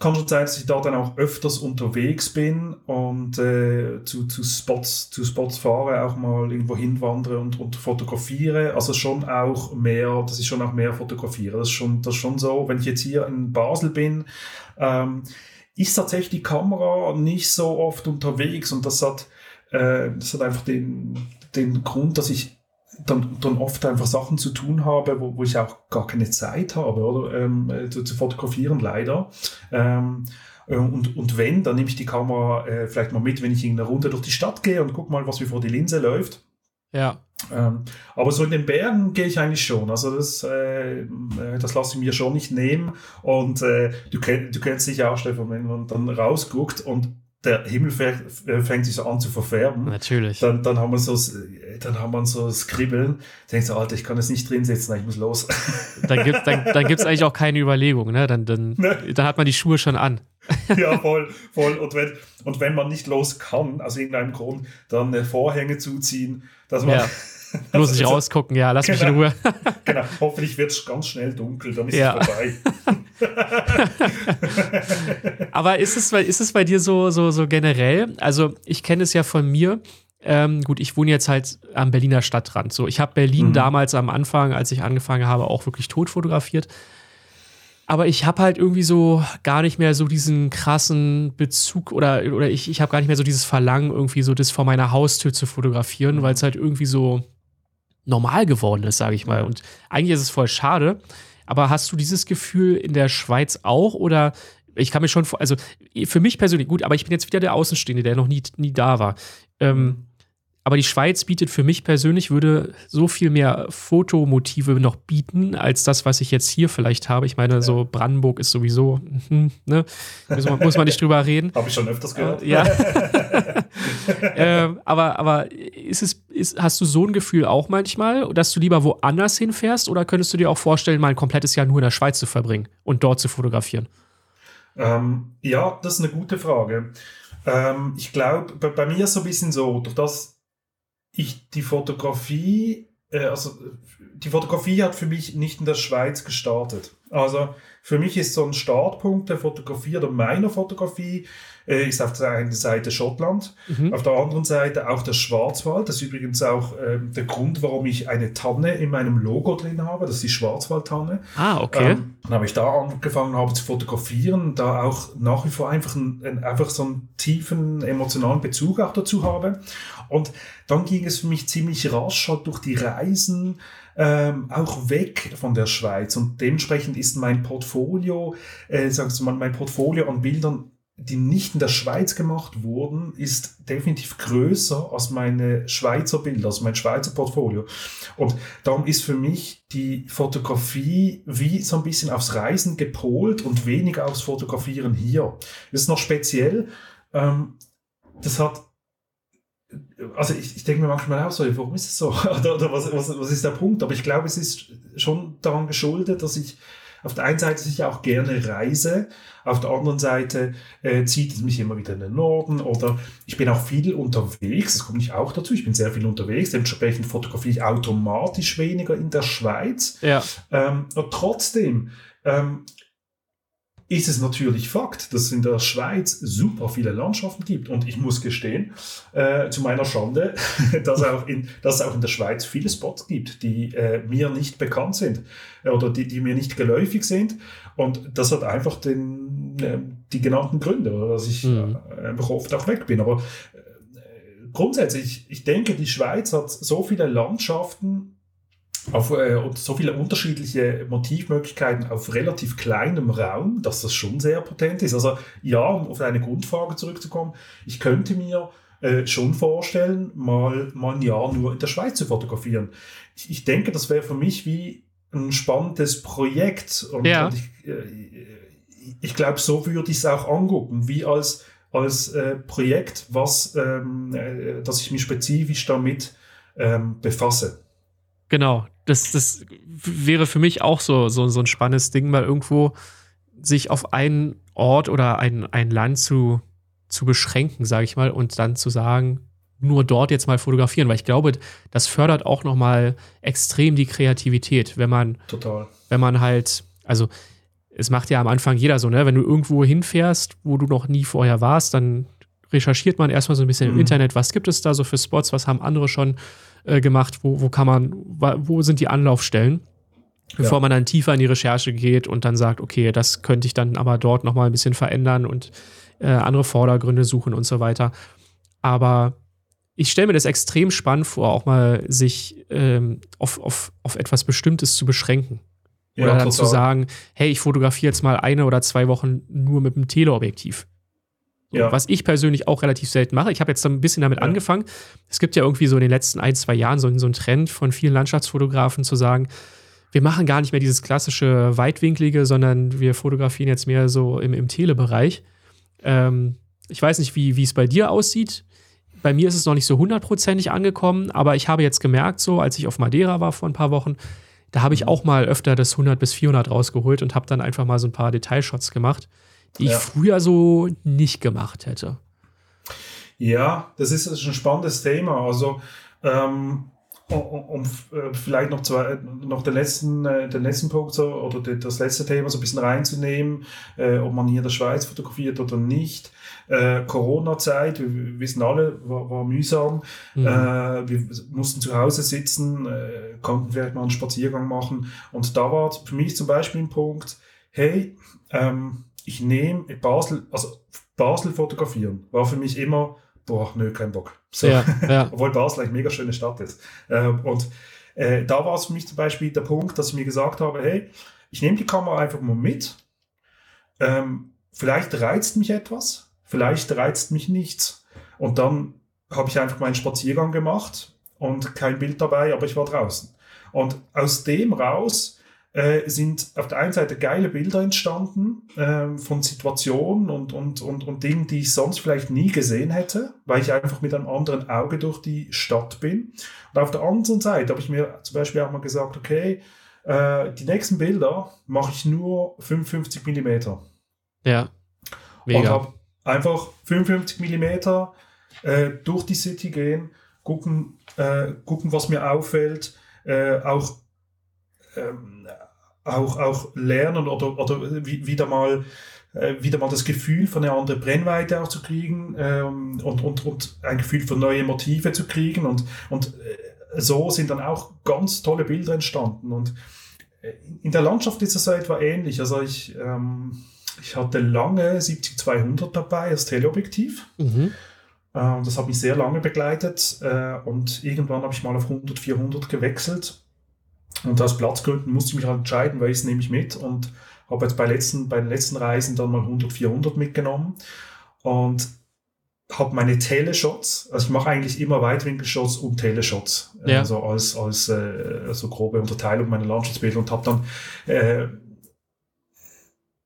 kann schon sein, dass ich da dann auch öfters unterwegs bin und äh, zu, zu, Spots, zu Spots fahre, auch mal irgendwo hinwandere und, und fotografiere. Also schon auch mehr, dass ich schon auch mehr fotografiere. Das ist schon, das ist schon so. Wenn ich jetzt hier in Basel bin, ähm, ist tatsächlich die Kamera nicht so oft unterwegs und das hat, äh, das hat einfach den, den Grund, dass ich dann, dann oft einfach Sachen zu tun habe, wo, wo ich auch gar keine Zeit habe, oder ähm, äh, zu, zu, fotografieren leider. Ähm, äh, und, und wenn, dann nehme ich die Kamera äh, vielleicht mal mit, wenn ich in eine Runde durch die Stadt gehe und guck mal, was mir vor die Linse läuft. Ja. Ähm, aber so in den Bergen gehe ich eigentlich schon. Also das, äh, äh das lasse ich mir schon nicht nehmen. Und äh, du, kenn, du kennst dich auch, Stefan, wenn man dann rausguckt und der Himmel äh, fängt sich so an zu verfärben. Natürlich. Dann, dann haben wir so, dann haben wir so das Kribbeln. Denkst du, Alter, ich kann jetzt nicht drin sitzen, ich muss los. *laughs* Dann gibt es dann, dann gibt's eigentlich auch keine Überlegung, ne? Dann, dann, ne? dann hat man die Schuhe schon an. *laughs* Ja, voll, voll. Und wenn, und wenn man nicht los kann, aus irgendeinem Grund, dann äh, Vorhänge zuziehen, dass man. Ja. *laughs* *laughs* Bloß nicht rausgucken, ja, lass genau, mich in Ruhe. *laughs* genau, hoffentlich wird es ganz schnell dunkel, dann ist ja. es vorbei. *laughs* Aber ist es, ist es bei dir so, so, so generell? Also, ich kenne es ja von mir. Ähm, gut, ich wohne jetzt halt am Berliner Stadtrand. So, ich habe Berlin mhm. damals am Anfang, als ich angefangen habe, auch wirklich tot fotografiert. Aber ich habe halt irgendwie so gar nicht mehr so diesen krassen Bezug oder, oder ich, ich habe gar nicht mehr so dieses Verlangen, irgendwie so das vor meiner Haustür zu fotografieren, mhm. weil es halt irgendwie so normal geworden ist, sage ich mal. Und eigentlich ist es voll schade. Aber hast du dieses Gefühl in der Schweiz auch oder ich kann mir schon, also für mich persönlich, gut, aber ich bin jetzt wieder der Außenstehende, der noch nie, nie da war. Ähm, aber die Schweiz bietet für mich persönlich, würde so viel mehr Fotomotive noch bieten, als das, was ich jetzt hier vielleicht habe. Ich meine, so Brandenburg ist sowieso, hm, ne? muss, man, muss man nicht drüber reden. Habe ich schon öfters gehört. Äh, ja. *laughs* *laughs* ähm, aber aber ist es, ist, hast du so ein Gefühl auch manchmal, dass du lieber woanders hinfährst oder könntest du dir auch vorstellen, mal ein komplettes Jahr nur in der Schweiz zu verbringen und dort zu fotografieren? Ähm, ja, das ist eine gute Frage. Ähm, ich glaube, bei, bei, mir ist es so ein bisschen so, durch das ich die Fotografie, äh, also die Fotografie hat für mich nicht in der Schweiz gestartet. Also für mich ist so ein Startpunkt der Fotografie oder meiner Fotografie äh, ist auf der einen Seite Schottland, mhm. auf der anderen Seite auch der Schwarzwald. Das ist übrigens auch äh, der Grund, warum ich eine Tanne in meinem Logo drin habe. Das ist die Schwarzwaldtanne. Ah, okay. Ähm, dann habe ich da angefangen habe zu fotografieren, da auch nach wie vor einfach, ein, einfach so einen tiefen emotionalen Bezug auch dazu habe. Und dann ging es für mich ziemlich rasch halt durch die Reisen, ähm, auch weg von der Schweiz. Und dementsprechend ist mein Portfolio, äh, sagst du mal, mein Portfolio an Bildern die nicht in der Schweiz gemacht wurden, ist definitiv größer als meine Schweizer Bilder, also mein Schweizer Portfolio. Und darum ist für mich die Fotografie wie so ein bisschen aufs Reisen gepolt und weniger aufs Fotografieren hier. Das ist noch speziell. Ähm, das hat also ich, ich denke mir manchmal auch so, warum ist es so? *laughs* oder, oder was, was, was ist der Punkt? Aber ich glaube, es ist schon daran geschuldet, dass ich auf der einen Seite sicher auch gerne reise, auf der anderen Seite äh, zieht es mich immer wieder in den Norden oder ich bin auch viel unterwegs, das kommt nicht auch dazu, ich bin sehr viel unterwegs, dementsprechend fotografiere ich automatisch weniger in der Schweiz. Ja. Ähm, und trotzdem ähm, ist es natürlich Fakt, dass es in der Schweiz super viele Landschaften gibt. Und ich muss gestehen, äh, zu meiner Schande, *laughs* dass, auch in, dass es auch in der Schweiz viele Spots gibt, die äh, mir nicht bekannt sind äh, oder die, die mir nicht geläufig sind. Und das hat einfach den, äh, die genannten Gründe, oder dass ich mhm. Äh, einfach oft auch weg bin. Aber äh, grundsätzlich, ich denke, die Schweiz hat so viele Landschaften, auf äh, so viele unterschiedliche Motivmöglichkeiten auf relativ kleinem Raum, dass das schon sehr potent ist. Also ja, um auf eine Grundfrage zurückzukommen, ich könnte mir äh, schon vorstellen, mal, mal ein Jahr nur in der Schweiz zu fotografieren. Ich, ich denke, das wäre für mich wie ein spannendes Projekt. Und, ja. und ich, äh, ich glaube, so würde ich es auch angucken, wie als als äh, Projekt, was, ähm, äh, dass ich mich spezifisch damit ähm, befasse. Genau, das, das wäre für mich auch so, so, so ein spannendes Ding, mal irgendwo sich auf einen Ort oder ein, ein Land zu, zu beschränken, sage ich mal, und dann zu sagen, nur dort jetzt mal fotografieren, weil ich glaube, das fördert auch noch mal extrem die Kreativität, wenn man Total. wenn man halt, also es macht ja am Anfang jeder so, ne, wenn du irgendwo hinfährst, wo du noch nie vorher warst, dann recherchiert man erstmal so ein bisschen mhm. im Internet, was gibt es da so für Spots, was haben andere schon äh, gemacht, wo, wo kann man, wo sind die Anlaufstellen? Bevor ja. man dann tiefer in die Recherche geht und dann sagt, okay, das könnte ich dann aber dort nochmal ein bisschen verändern und äh, andere Vordergründe suchen und so weiter. Aber ich stelle mir das extrem spannend vor, auch mal sich ähm, auf, auf, auf etwas Bestimmtes zu beschränken. Ja, oder dann total. zu sagen, hey, ich fotografiere jetzt mal eine oder zwei Wochen nur mit einem Teleobjektiv. Ja. Was ich persönlich auch relativ selten mache. Ich habe jetzt ein bisschen damit ja. angefangen. Es gibt ja irgendwie so in den letzten ein, zwei Jahren so, so einen Trend von vielen Landschaftsfotografen zu sagen, wir machen gar nicht mehr dieses klassische Weitwinklige, sondern wir fotografieren jetzt mehr so im, im Telebereich. Ähm, ich weiß nicht, wie es bei dir aussieht. Bei mir ist es noch nicht so hundertprozentig angekommen, aber ich habe jetzt gemerkt, so als ich auf Madeira war vor ein paar Wochen, da habe ich mhm. auch mal öfter das 100 bis 400 rausgeholt und habe dann einfach mal so ein paar Detailshots gemacht, die ja. ich früher so nicht gemacht hätte. Ja, das ist, das ist ein spannendes Thema. Also ähm, um, um äh, vielleicht noch, zwei, noch den, letzten, äh, den letzten Punkt so, oder das letzte Thema so ein bisschen reinzunehmen, äh, ob man hier in der Schweiz fotografiert oder nicht. Äh, Corona-Zeit, wir wissen alle, war, war mühsam. Mhm. Äh, wir mussten zu Hause sitzen, äh, konnten vielleicht mal einen Spaziergang machen. Und da war für mich zum Beispiel ein Punkt, hey, ähm, ich nehme Basel, also Basel fotografieren, war für mich immer boah, nö, kein Bock. So. Ja, ja. *laughs* Obwohl Basel eine mega schöne Stadt ist. Ähm, und äh, da war es für mich zum Beispiel der Punkt, dass ich mir gesagt habe, hey, ich nehme die Kamera einfach mal mit. Ähm, vielleicht reizt mich etwas, vielleicht reizt mich nichts. Und dann habe ich einfach meinen Spaziergang gemacht und kein Bild dabei, aber ich war draußen. Und aus dem raus äh, sind auf der einen Seite geile Bilder entstanden äh, von Situationen und, und, und, und Dingen, die ich sonst vielleicht nie gesehen hätte, weil ich einfach mit einem anderen Auge durch die Stadt bin. Und auf der anderen Seite habe ich mir zum Beispiel auch mal gesagt, okay, äh, die nächsten Bilder mache ich nur 55 mm. Ja. Mega. Und habe einfach 55 mm äh, durch die City gehen, gucken, äh, gucken was mir auffällt, auch ähm, auch, auch lernen oder, oder wieder mal äh, wieder mal das Gefühl von einer anderen Brennweite auch zu kriegen ähm, und, und, und ein Gefühl für neue Motive zu kriegen und, und äh, so sind dann auch ganz tolle Bilder entstanden und äh, in der Landschaft ist es so etwa ähnlich. Also ich, ähm, ich hatte lange 70-200 dabei als Teleobjektiv. Mhm. Äh, das hat mich sehr lange begleitet äh, und irgendwann habe ich mal auf 100-400 gewechselt und aus Platzgründen musste ich mich halt entscheiden, welches nehme ich mit und habe jetzt bei, letzten, bei den letzten Reisen dann mal 100, 400 mitgenommen und habe meine Teleshots, also ich mache eigentlich immer Weitwinkelshots und Teleshots, ja. also als, als äh, so grobe Unterteilung meiner Landschaftsbilder und habe dann äh,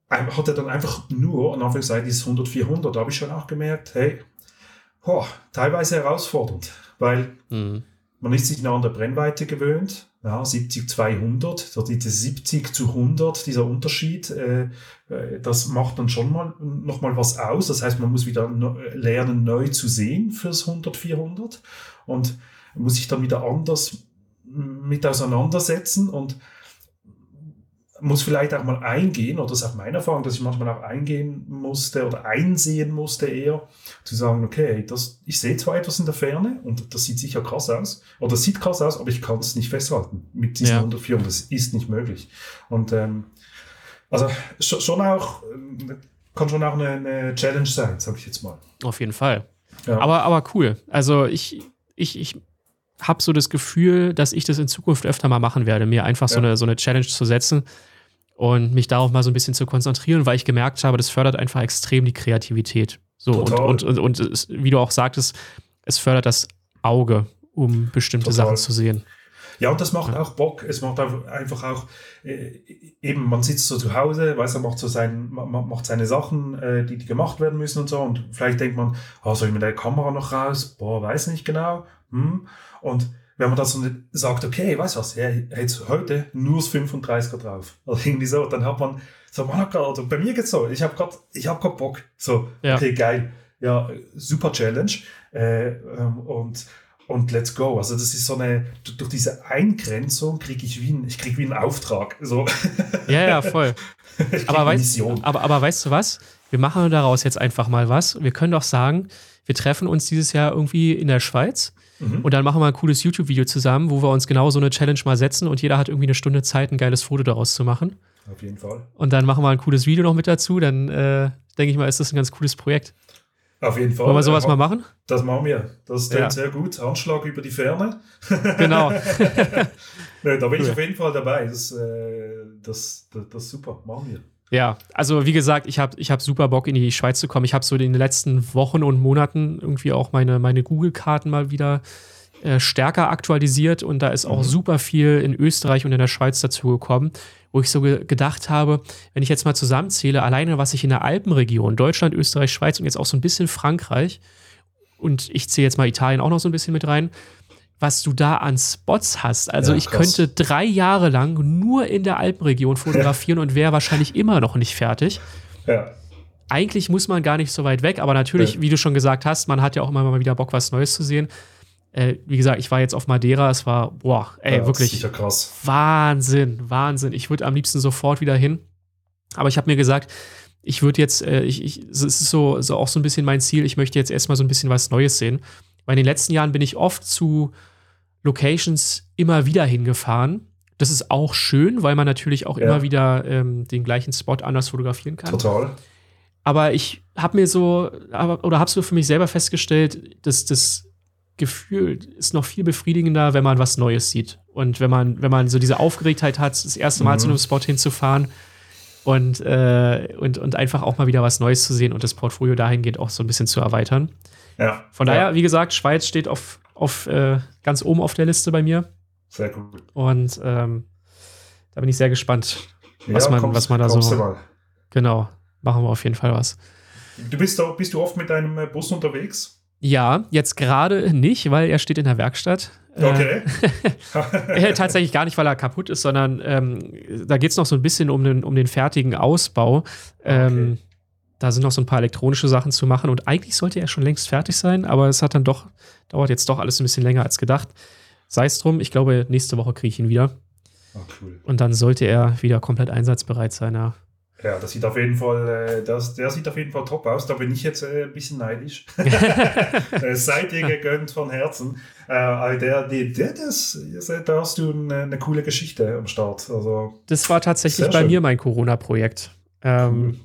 hatte dann einfach nur, an Anführungszeichen, dieses 100, 400, da habe ich schon auch gemerkt, hey, boah, teilweise herausfordernd, weil mhm. man ist sich eine andere Brennweite gewöhnt, ja, 70, 200, so diese 70 zu 100, dieser Unterschied, äh, äh, das macht dann schon mal noch mal was aus. Das heißt, man muss wieder lernen, neu zu sehen fürs 100, 400 und muss sich dann wieder anders mit auseinandersetzen. Und muss vielleicht auch mal eingehen, oder das ist auch meine Erfahrung, dass ich manchmal auch eingehen musste oder einsehen musste eher, zu sagen, okay, das, ich sehe zwar etwas in der Ferne und das sieht sicher krass aus, oder das sieht krass aus, aber ich kann es nicht festhalten mit diesen ja. 104 und das ist nicht möglich. Und ähm, also schon auch, kann schon auch eine, eine Challenge sein, sage ich jetzt mal. Auf jeden Fall. Ja. Aber, aber cool. Also ich, ich, ich habe so das Gefühl, dass ich das in Zukunft öfter mal machen werde, mir einfach ja. so, eine, so eine Challenge zu setzen und mich darauf mal so ein bisschen zu konzentrieren, weil ich gemerkt habe, das fördert einfach extrem die Kreativität. So Total. und, und, und, und es, wie du auch sagtest, es fördert das Auge, um bestimmte Total. Sachen zu sehen. Ja, und das macht ja. auch Bock. Es macht einfach auch, äh, eben, man sitzt so zu Hause, weiß er macht so sein, macht seine Sachen, äh, die, die gemacht werden müssen und so. Und vielleicht denkt man, oh, soll ich mit der Kamera noch raus? Boah, weiß nicht genau. Hm. Und wenn man das so sagt, okay, weißt du was, hat heute nur das 35er drauf. Oder irgendwie so, dann hat man so, man hat also bei mir geht's so, ich habe gerade, ich habe gerade Bock. So, ja. okay, geil. Ja, super Challenge. Äh, ähm, und und let's go. Also das ist so eine, durch diese Eingrenzung kriege ich wie ein, ich kriege wie einen Auftrag. So. Ja, ja, *laughs* voll. aber, weißt, aber, aber weißt du was? Wir machen daraus jetzt einfach mal was. Wir können doch sagen, wir treffen uns dieses Jahr irgendwie in der Schweiz mhm. und dann machen wir ein cooles YouTube-Video zusammen, wo wir uns genau so eine Challenge mal setzen und jeder hat irgendwie eine Stunde Zeit, ein geiles Foto daraus zu machen. Auf jeden Fall. Und dann machen wir ein cooles Video noch mit dazu. Dann äh, denke ich mal, ist das ein ganz cooles Projekt. Auf jeden Fall. Wollen wir sowas ja, mal machen? Das machen wir. Das klingt ja. sehr gut. Anschlag über die Ferne. *laughs* Genau. *laughs* nee, da bin ich auf jeden Fall dabei. Das, äh, das, das, das ist super. Machen wir. Ja, also wie gesagt, ich habe ich hab super Bock in die Schweiz zu kommen. Ich habe so in den letzten Wochen und Monaten irgendwie auch meine, meine Google-Karten mal wieder äh, stärker aktualisiert und da ist auch mhm. super viel in Österreich und in der Schweiz dazugekommen wo ich so ge gedacht habe, wenn ich jetzt mal zusammenzähle, alleine was ich in der Alpenregion, Deutschland, Österreich, Schweiz und jetzt auch so ein bisschen Frankreich und ich zähle jetzt mal Italien auch noch so ein bisschen mit rein, was du da an Spots hast. Also ja, ich könnte drei Jahre lang nur in der Alpenregion fotografieren ja. *laughs* und wäre wahrscheinlich immer noch nicht fertig. Ja. Eigentlich muss man gar nicht so weit weg, aber natürlich, wie du schon gesagt hast, man hat ja auch immer mal wieder Bock, was Neues zu sehen. Äh, wie gesagt, ich war jetzt auf Madeira, es war, boah, ey, ja, wirklich. Wahnsinn, Wahnsinn. Ich würde am liebsten sofort wieder hin. Aber ich habe mir gesagt, ich würde jetzt, äh, ich, ich, es ist so, so auch so ein bisschen mein Ziel, ich möchte jetzt erstmal so ein bisschen was Neues sehen. Weil in den letzten Jahren bin ich oft zu Locations immer wieder hingefahren. Das ist auch schön, weil man natürlich auch ja. immer wieder ähm, den gleichen Spot anders fotografieren kann. Total. Aber ich habe mir so, aber, oder habe so für mich selber festgestellt, dass das Gefühl ist noch viel befriedigender, wenn man was Neues sieht. Und wenn man, wenn man so diese Aufgeregtheit hat, das erste Mal mhm. zu einem Spot hinzufahren und, äh, und, und einfach auch mal wieder was Neues zu sehen und das Portfolio dahingehend auch so ein bisschen zu erweitern. Ja. Von daher, ja. wie gesagt, Schweiz steht auf, auf äh, ganz oben auf der Liste bei mir. Sehr gut. Und ähm, da bin ich sehr gespannt, was, ja, man, kommst, was man da so. Genau, machen wir auf jeden Fall was. Du bist, bist du oft mit deinem äh, Bus unterwegs? Ja, jetzt gerade nicht, weil er steht in der Werkstatt. Okay. *laughs* äh, tatsächlich gar nicht, weil er kaputt ist, sondern ähm, da geht es noch so ein bisschen um den, um den fertigen Ausbau. Ähm, okay. Da sind noch so ein paar elektronische Sachen zu machen und eigentlich sollte er schon längst fertig sein, aber es hat dann doch, dauert jetzt doch alles ein bisschen länger als gedacht. Sei es drum, ich glaube, nächste Woche kriege ich ihn wieder. Oh, cool. Und dann sollte er wieder komplett einsatzbereit sein, ja. Ja, das sieht auf jeden Fall, äh, das, der sieht auf jeden Fall top aus. Da bin ich jetzt äh, ein bisschen neidisch. *laughs* Äh, seid ihr gegönnt von Herzen. Aber der, der, der das, da hast du eine, eine, coole Geschichte am Start. Also, das war tatsächlich bei schön. mir mein Corona-Projekt. Ähm, cool.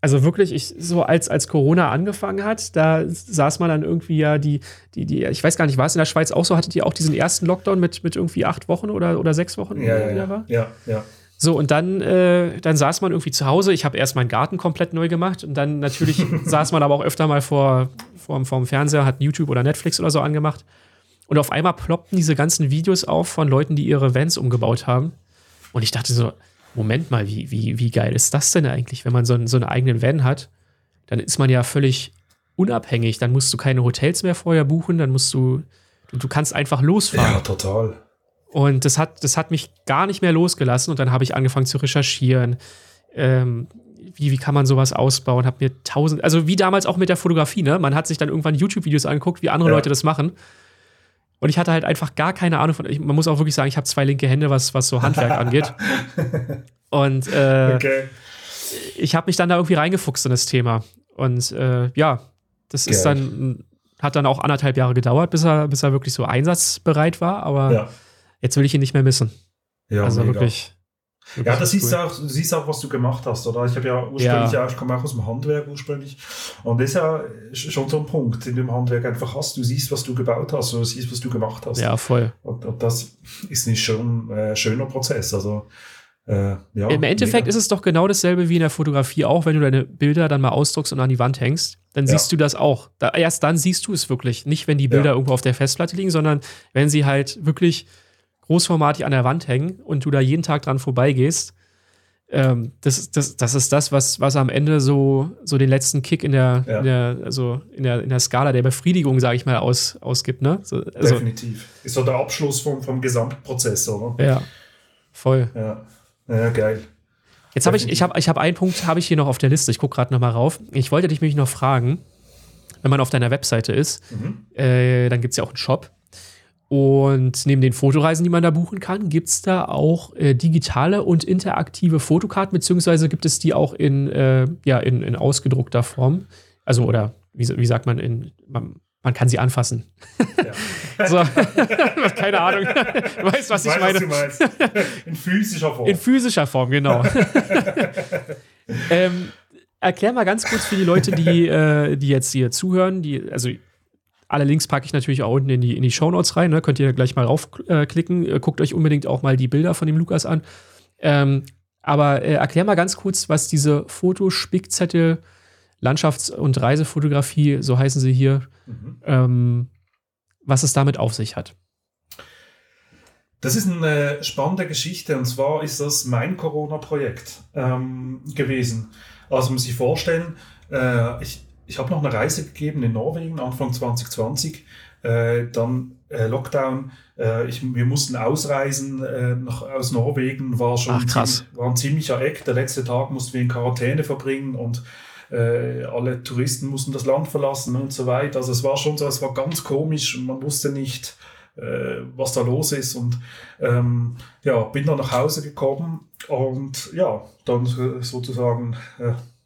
Also wirklich, ich, so als, als Corona angefangen hat, da saß man dann irgendwie ja die, die, die, ich weiß gar nicht, war es in der Schweiz auch so, hattet ihr auch diesen ersten Lockdown mit, mit irgendwie acht Wochen oder, oder sechs Wochen? Ja, ja, ja. ja, ja. So, und dann, äh, dann saß man irgendwie zu Hause. Ich habe erst meinen Garten komplett neu gemacht und dann natürlich *laughs* saß man aber auch öfter mal vor, vor, vor dem Fernseher, hat YouTube oder Netflix oder so angemacht. Und auf einmal ploppten diese ganzen Videos auf von Leuten, die ihre Vans umgebaut haben. Und ich dachte so, Moment mal, wie, wie, wie geil ist das denn eigentlich, wenn man so, so einen eigenen Van hat? Dann ist man ja völlig unabhängig. Dann musst du keine Hotels mehr vorher buchen, dann musst du, du kannst einfach losfahren. Ja, total. Und das hat, das hat mich gar nicht mehr losgelassen. Und dann habe ich angefangen zu recherchieren. Ähm, wie, wie kann man sowas ausbauen? Habe mir tausend, also wie damals auch mit der Fotografie, ne? Man hat sich dann irgendwann YouTube-Videos angeguckt, wie andere ja. Leute das machen. Und ich hatte halt einfach gar keine Ahnung von. Ich, man muss auch wirklich sagen, ich habe zwei linke Hände, was, was so Handwerk *laughs* angeht. Und äh, okay. ich habe mich dann da irgendwie reingefuchst in das Thema. Und äh, ja, das Geil. ist dann, hat dann auch anderthalb Jahre gedauert, bis er, bis er wirklich so einsatzbereit war. Aber ja jetzt will ich ihn nicht mehr missen. Ja, also mega. wirklich. Ja, das siehst, du auch, siehst auch, was du gemacht hast, oder? Ich habe ja ursprünglich, ja. ja. ich komme auch aus dem Handwerk ursprünglich. Und das ist ja schon so ein Punkt, du im Handwerk einfach hast. Du siehst, was du gebaut hast, du siehst, was du gemacht hast. Ja, voll. Und, und das ist nicht schon ein äh, schöner Prozess. Also, äh, ja, Im Endeffekt mega. ist es doch genau dasselbe wie in der Fotografie auch, wenn du deine Bilder dann mal ausdruckst und an die Wand hängst, dann ja. siehst du das auch. Da, erst dann siehst du es wirklich. Nicht, wenn die Bilder ja. irgendwo auf der Festplatte liegen, sondern wenn sie halt wirklich großformatig an der Wand hängen und du da jeden Tag dran vorbeigehst. Ähm, das, das, das ist das, was, was am Ende so, so den letzten Kick in der, Ja. in der, also in der, in der Skala der Befriedigung, sage ich mal, aus, ausgibt. Ne? So, also, Definitiv. Ist so der Abschluss vom, vom Gesamtprozess, oder? ja, voll. Ja. Ja, geil. Jetzt habe ich, ich habe ich hab einen Punkt, habe ich hier noch auf der Liste. Ich gucke gerade noch mal rauf. Ich wollte dich nämlich noch fragen, wenn man auf deiner Webseite ist, äh, dann gibt es ja auch einen Shop. Und neben den Fotoreisen, die man da buchen kann, gibt es da auch äh, digitale und interaktive Fotokarten, beziehungsweise gibt es die auch in, äh, ja, in, in ausgedruckter Form. Also, oder wie, wie sagt man, in, man, man kann sie anfassen. Ja. *laughs* So, *laughs* keine Ahnung. Du *laughs* weißt, was ich, weiß, meine. was. In physischer Form. In physischer Form, genau. ähm, erklär mal ganz kurz für die Leute, die, äh, die jetzt hier zuhören, die, also alle Links packe ich natürlich auch unten in die, in die Shownotes rein, ne? könnt ihr gleich mal raufklicken. Äh, guckt euch unbedingt auch mal die Bilder von dem Lukas an. Ähm, aber äh, erklär mal ganz kurz, was diese Fotospickzettel, Landschafts- und Reisefotografie, so heißen sie hier, Mhm. ähm, was es damit auf sich hat. Das ist eine spannende Geschichte und zwar ist das mein Corona-Projekt ähm, gewesen. Also muss sich vorstellen, äh, ich, ich habe noch eine Reise gegeben in Norwegen Anfang 2020, äh, dann äh, Lockdown, äh, ich, wir mussten ausreisen äh, nach, aus Norwegen, war schon Ach, krass. ziemlich- war ein ziemlicher Eck. Der letzte Tag mussten wir in Quarantäne verbringen und äh, alle Touristen mussten das Land verlassen und so weiter. Also es war schon so, es war ganz komisch man wusste nicht, äh, was da los ist. Und ähm, ja, bin dann nach Hause gekommen und ja, dann sozusagen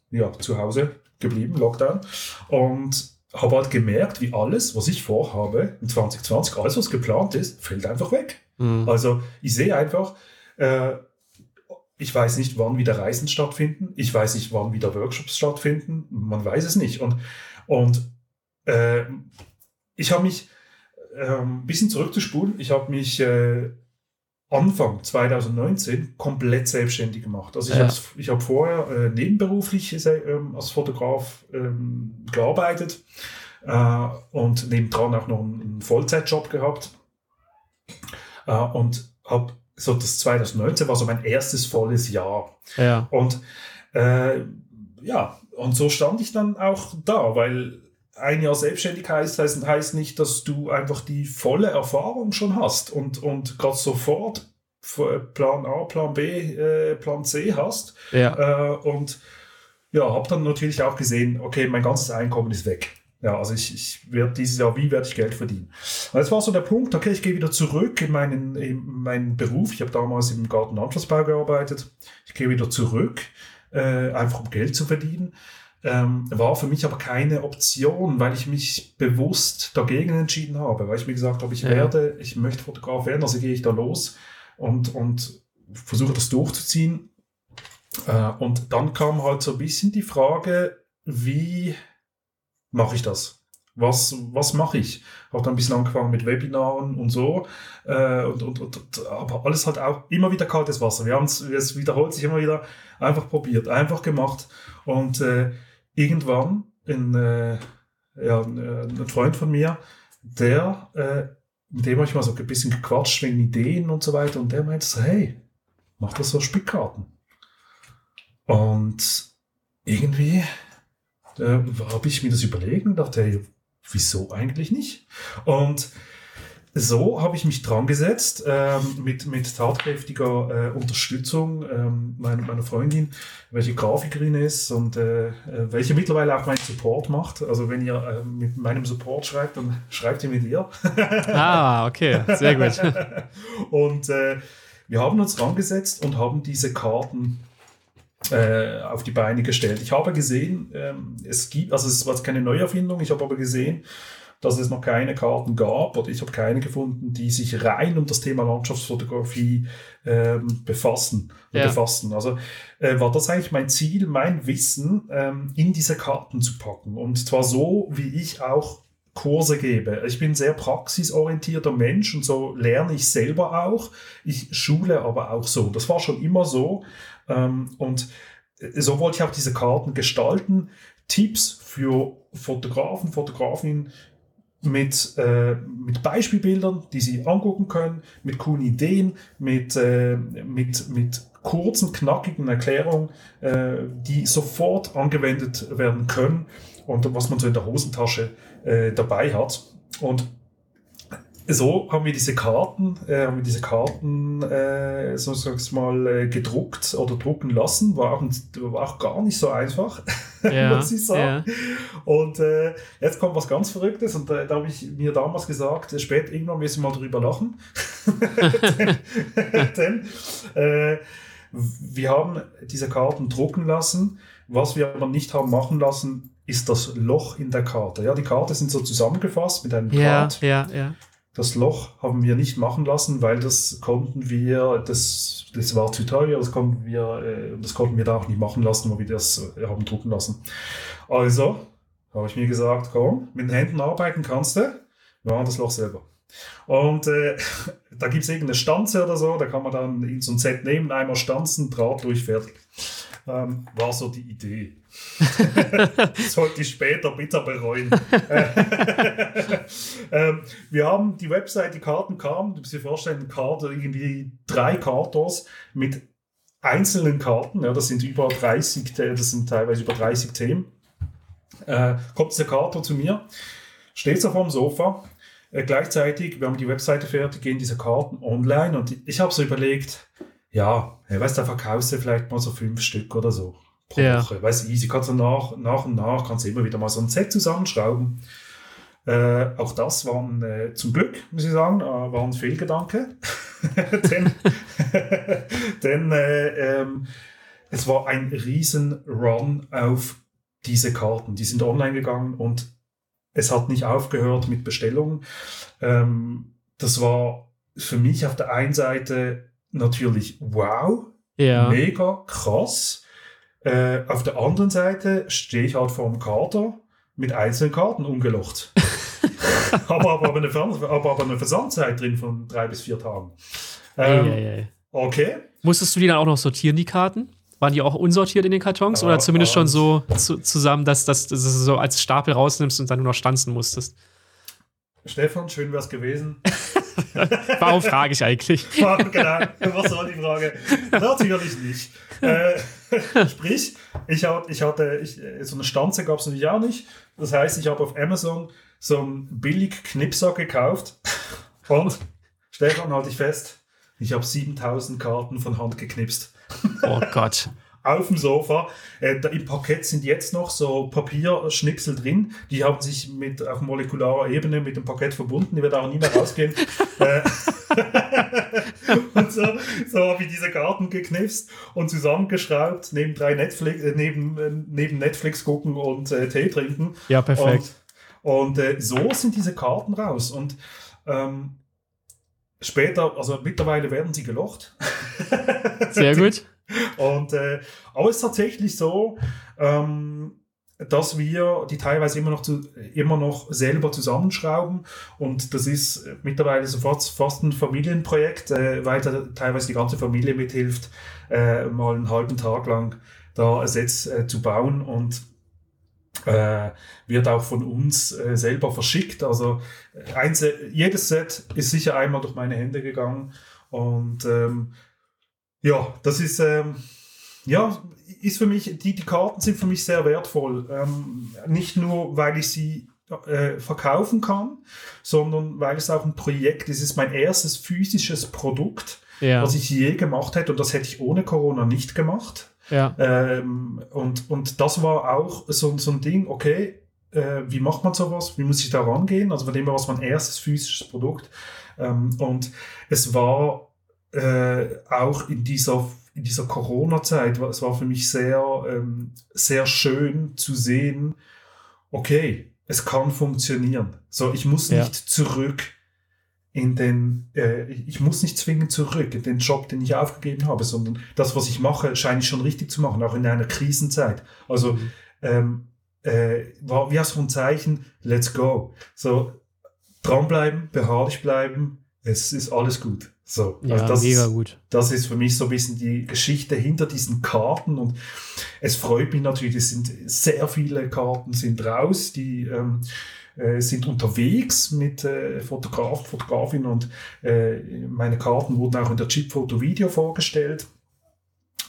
ja, zu Hause geblieben, Lockdown. Und habe halt gemerkt, wie alles, was ich vorhabe in 2020, alles, was geplant ist, fällt einfach weg. Mhm. Also ich sehe einfach, äh, ich weiß nicht, wann wieder Reisen stattfinden. Ich weiß nicht, wann wieder Workshops stattfinden. Man weiß es nicht. Und, und äh, ich habe mich ähm, ein bisschen zurückzuspulen. Ich habe mich äh, Anfang 2019 komplett selbstständig gemacht. Also ich Ja. habe ich hab vorher äh, nebenberuflich äh, ähm, als Fotograf ähm, gearbeitet äh, und nebendran auch noch einen, einen Vollzeitjob gehabt. Äh, und habe so das 2019 war so mein erstes volles Jahr. Ja. Und äh, ja, und so stand ich dann auch da, weil ein Jahr selbstständig heißt, heißt, heißt nicht, dass du einfach die volle Erfahrung schon hast und, und gerade sofort Plan A, Plan B, äh, Plan C hast. Ja. Äh, und ja, habe dann natürlich auch gesehen, okay, mein ganzes Einkommen ist weg. Ja, also ich, ich werde dieses Jahr, wie werde ich Geld verdienen? Und jetzt war so der Punkt, okay, ich gehe wieder zurück in meinen, in meinen Beruf. Ich habe damals im Gartenlandschaftsbau gearbeitet. Ich gehe wieder zurück, äh, einfach um Geld zu verdienen. Ähm, war für mich aber keine Option, weil ich mich bewusst dagegen entschieden habe, weil ich mir gesagt habe, ich Ja. werde, ich möchte Fotograf werden, also gehe ich da los und, und versuche das durchzuziehen. Äh, und dann kam halt so ein bisschen die Frage, wie mache ich das? Was, was mache ich? Habe dann ein bisschen angefangen mit Webinaren und so. Äh, und, und, und, aber alles hat auch immer wieder kaltes Wasser. Wir haben es, es wiederholt sich immer wieder, einfach probiert, einfach gemacht. Und äh, irgendwann ein, äh, ja, äh, ein Freund von mir, der, äh, mit dem habe ich mal so ein bisschen gequatscht wegen Ideen und so weiter. Und der meinte so, hey, mach das so Spickkarten. Und irgendwie äh, habe ich mir das überlegt und dachte, hey, wieso eigentlich nicht? Und so habe ich mich dran gesetzt ähm, mit, mit tatkräftiger äh, Unterstützung ähm, meiner, meiner Freundin, welche Grafikerin ist und äh, äh, welche mittlerweile auch meinen Support macht. Also wenn ihr äh, mit meinem Support schreibt, dann *laughs* schreibt ihr mit ihr. *laughs* Ah, okay, sehr gut. *laughs* Und äh, wir haben uns rangesetzt und haben diese Karten äh, auf die Beine gestellt. Ich habe gesehen, ähm, es gibt, also es war keine Neuerfindung, ich habe aber gesehen, dass es noch keine Karten gab oder ich habe keine gefunden, die sich rein um das Thema Landschaftsfotografie ähm, befassen. Ja. befassen. Also äh, war das eigentlich mein Ziel, mein Wissen ähm, in diese Karten zu packen. Und zwar so, wie ich auch Kurse gebe. Ich bin ein sehr praxisorientierter Mensch und so lerne ich selber auch. Ich schule aber auch so. Das war schon immer so. Ähm, und so wollte ich auch diese Karten gestalten. Tipps für Fotografen, Fotografinnen, mit, äh, mit Beispielbildern, die Sie angucken können, mit coolen Ideen, mit, äh, mit, mit kurzen, knackigen Erklärungen, äh, die sofort angewendet werden können und was man so in der Hosentasche äh, dabei hat. Und so haben wir diese Karten, äh, haben wir diese Karten, äh, so sag's mal, äh, gedruckt oder drucken lassen. War auch, war auch gar nicht so einfach, *laughs* ja, muss ich sagen. Ja. Und äh, jetzt kommt was ganz Verrücktes und äh, da habe ich mir damals gesagt, spät irgendwann müssen wir mal drüber lachen. denn, *laughs* *laughs* denn äh, wir haben diese Karten drucken lassen. Was wir aber nicht haben machen lassen, ist das Loch in der Karte. Ja, die Karte sind so zusammengefasst mit einem ja, Draht. Ja, ja. Das Loch haben wir nicht machen lassen, weil das konnten wir, das, das war zu teuer, das konnten wir, äh, das konnten wir da auch nicht machen lassen, wo wir das äh, haben drucken lassen. Also habe ich mir gesagt, komm, mit den Händen arbeiten kannst du, wir machen das Loch selber. Und äh, *laughs* da gibt es irgendeine Stanze oder so, da kann man dann in so ein Set nehmen, einmal stanzen, Draht durch, fertig. Ähm, war so die Idee. *laughs* Sollte ich später bitter bereuen. *laughs* ähm, wir haben die Website, die Karten kamen, du musst dir vorstellen, Karte, irgendwie drei Kartos mit einzelnen Karten, ja, das sind über 30, das sind teilweise über 30 Themen. Äh, kommt diese Karte zu mir, steht so vorm Sofa, äh, gleichzeitig, wir haben die Webseite fertig, gehen diese Karten online und ich habe so überlegt, ja, weißt du, da verkaufst du vielleicht mal so fünf Stück oder so pro ja. Woche. Weißt du, easy, kannst du nach, nach und nach, kannst du immer wieder mal so ein Set zusammenschrauben. Äh, auch das war ein, äh, zum Glück, muss ich sagen, äh, war ein Fehlgedanke. *laughs* denn *laughs* denn äh, ähm, es war ein riesen Run auf diese Karten. Die sind online gegangen und es hat nicht aufgehört mit Bestellungen. Ähm, das war für mich auf der einen Seite natürlich wow, ja. mega krass. Äh, auf der anderen Seite stehe ich halt vor dem Kater mit einzelnen Karten umgelocht. *laughs* aber, aber, aber, eine, aber, aber eine Versandzeit drin von drei bis vier Tagen. Ähm, ei, ei, ei. Okay. Musstest du die dann auch noch sortieren, die Karten? Waren die auch unsortiert in den Kartons ja, oder zumindest schon so zu, zusammen, dass, dass, dass du so als Stapel rausnimmst und dann nur noch stanzen musstest? Stefan, schön wär's gewesen. *laughs* *laughs* Warum frage ich eigentlich? *laughs* genau, was soll die Frage? Natürlich nicht. Äh, *laughs* sprich, ich, hatte, ich hatte ich, so eine Stanze gab es natürlich auch nicht. Das heißt, ich habe auf Amazon so einen billig Knipser gekauft und Stefan, halte ich fest, ich habe 7000 Karten von Hand geknipst. Oh Gott auf dem Sofa. Äh, da Im Parkett sind jetzt noch so Papierschnipsel drin. Die haben sich mit, auf molekularer Ebene mit dem Parkett verbunden. Die werden auch nie mehr rausgehen. *laughs* Äh, *laughs* und so, so habe ich diese Karten geknipst und zusammengeschraubt, neben drei Netflix, äh, neben, äh, neben Netflix gucken und äh, Tee trinken. Ja, perfekt. Und, und äh, so sind diese Karten raus. Und ähm, später, also mittlerweile werden sie gelocht. Sehr *laughs* gut. Und, äh, aber es ist tatsächlich so, ähm, dass wir die teilweise immer noch, zu, immer noch selber zusammenschrauben. Und das ist mittlerweile sofort fast ein Familienprojekt, äh, weil da teilweise die ganze Familie mithilft, äh, mal einen halben Tag lang da ein Set äh, zu bauen und äh, wird auch von uns äh, selber verschickt. Also ein, jedes Set ist sicher einmal durch meine Hände gegangen und ähm, ja, das ist, ähm, ja, ist für mich, die, die Karten sind für mich sehr wertvoll. Ähm, nicht nur, weil ich sie äh, verkaufen kann, sondern weil es auch ein Projekt ist. Es ist mein erstes physisches Produkt, ja. was ich je gemacht hätte und das hätte ich ohne Corona nicht gemacht. Ja. Ähm, und, und das war auch so, so ein Ding, okay, äh, wie macht man sowas? Wie muss ich da rangehen? Also von dem war es mein erstes physisches Produkt. Ähm, und es war äh, auch in dieser, in dieser Corona-Zeit, es war für mich sehr, ähm, sehr schön zu sehen, okay, es kann funktionieren. So, ich muss ja. nicht zurück in den, äh, ich muss nicht zwingend zurück in den Job, den ich aufgegeben habe, sondern das, was ich mache, scheine ich schon richtig zu machen, auch in einer Krisenzeit. Also, mhm. ähm, äh, war wie so ein Zeichen, let's go. So, dranbleiben, beharrlich bleiben, es ist alles gut. So, ja, also das mega gut. Das ist für mich so ein bisschen die Geschichte hinter diesen Karten und es freut mich natürlich, es sind sehr viele Karten sind raus, die ähm, äh, sind unterwegs mit äh, Fotograf, Fotografin und äh, meine Karten wurden auch in der Chip Foto Video vorgestellt.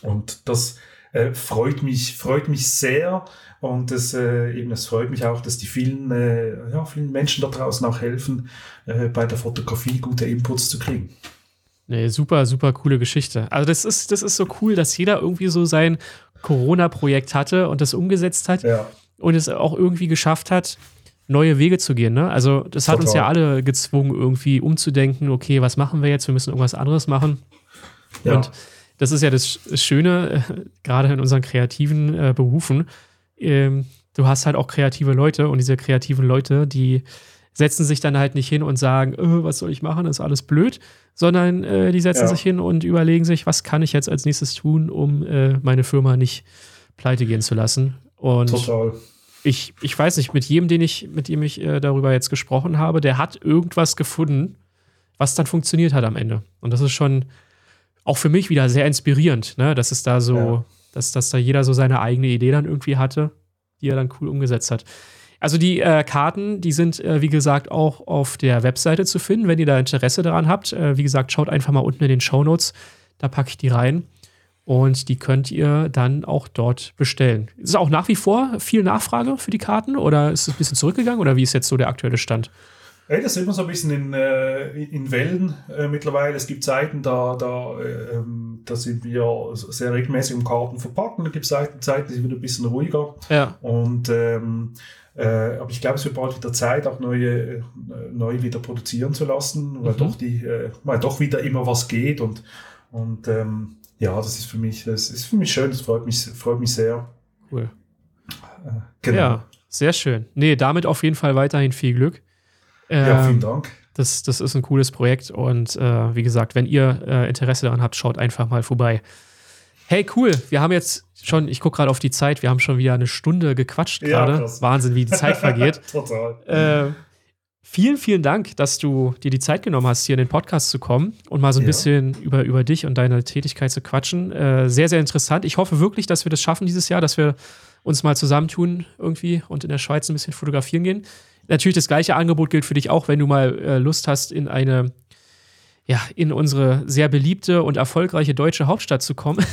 Und das äh, freut mich, freut mich sehr. Und es, äh, eben, es freut mich auch, dass die vielen, äh, ja, vielen Menschen da draußen auch helfen, bei der Fotografie gute Inputs zu kriegen. Nee, super, super coole Geschichte. Also das ist, das ist so cool, dass jeder irgendwie so sein Corona-Projekt hatte und das umgesetzt hat Ja. und es auch irgendwie geschafft hat, neue Wege zu gehen. Ne? Also das hat uns Total. ja alle gezwungen, irgendwie umzudenken, okay, was machen wir jetzt? Wir müssen irgendwas anderes machen. Ja. Und das ist ja das Schöne, äh, *laughs* gerade in unseren kreativen äh, Berufen. Ähm, du hast halt auch kreative Leute und diese kreativen Leute, die setzen sich dann halt nicht hin und sagen, äh, was soll ich machen, ist alles blöd, sondern äh, die setzen Ja. sich hin und überlegen sich, was kann ich jetzt als nächstes tun, um äh, meine Firma nicht pleite gehen zu lassen. Und Total. ich, ich weiß nicht, mit jedem, den ich, mit dem ich äh, darüber jetzt gesprochen habe, der hat irgendwas gefunden, was dann funktioniert hat am Ende. Und das ist schon auch für mich wieder sehr inspirierend, ne? dass es da so, Ja. dass, dass da jeder so seine eigene Idee dann irgendwie hatte, die er dann cool umgesetzt hat. Also die äh, Karten, die sind, äh, wie gesagt, auch auf der Webseite zu finden, wenn ihr da Interesse daran habt. Äh, wie gesagt, schaut einfach mal unten in den Shownotes, da packe ich die rein. Und die könnt ihr dann auch dort bestellen. Ist es auch nach wie vor viel Nachfrage für die Karten oder ist es ein bisschen zurückgegangen oder wie ist jetzt so der aktuelle Stand? Ey, das sieht man so ein bisschen in, äh, in Wellen äh, mittlerweile. Es gibt Zeiten, da, da, äh, da sind wir sehr regelmäßig um Karten verpacken. Da gibt es Zeiten, Zeiten, die sind wieder ein bisschen ruhiger. Ja, Und ähm, äh, aber ich glaube, es wird bald wieder Zeit, auch neue, äh, neu wieder produzieren zu lassen, weil Mhm. doch die, äh, weil doch wieder immer was geht und, und ähm, ja, das ist für mich, das ist für mich schön, das freut mich, freut mich sehr. cool. Genau. Ja, sehr schön. Nee, damit auf jeden Fall weiterhin viel Glück. Ja, Ähm, vielen Dank. Das, das ist ein cooles Projekt und äh, wie gesagt, wenn ihr äh, Interesse daran habt, schaut einfach mal vorbei. Hey, cool. Wir haben jetzt schon, ich gucke gerade auf die Zeit, wir haben schon wieder eine Stunde gequatscht Ja, gerade. krass. Wahnsinn, wie die Zeit vergeht. *laughs* Total. äh, vielen, vielen Dank, dass du dir die Zeit genommen hast, hier in den Podcast zu kommen und mal so ein Ja. bisschen über, über dich und deine Tätigkeit zu quatschen. Äh, sehr, sehr interessant. Ich hoffe wirklich, dass wir das schaffen dieses Jahr, dass wir uns mal zusammentun irgendwie und in der Schweiz ein bisschen fotografieren gehen. Natürlich das gleiche Angebot gilt für dich auch, wenn du mal äh, Lust hast, in eine ja, in unsere sehr beliebte und erfolgreiche deutsche Hauptstadt zu kommen. *laughs*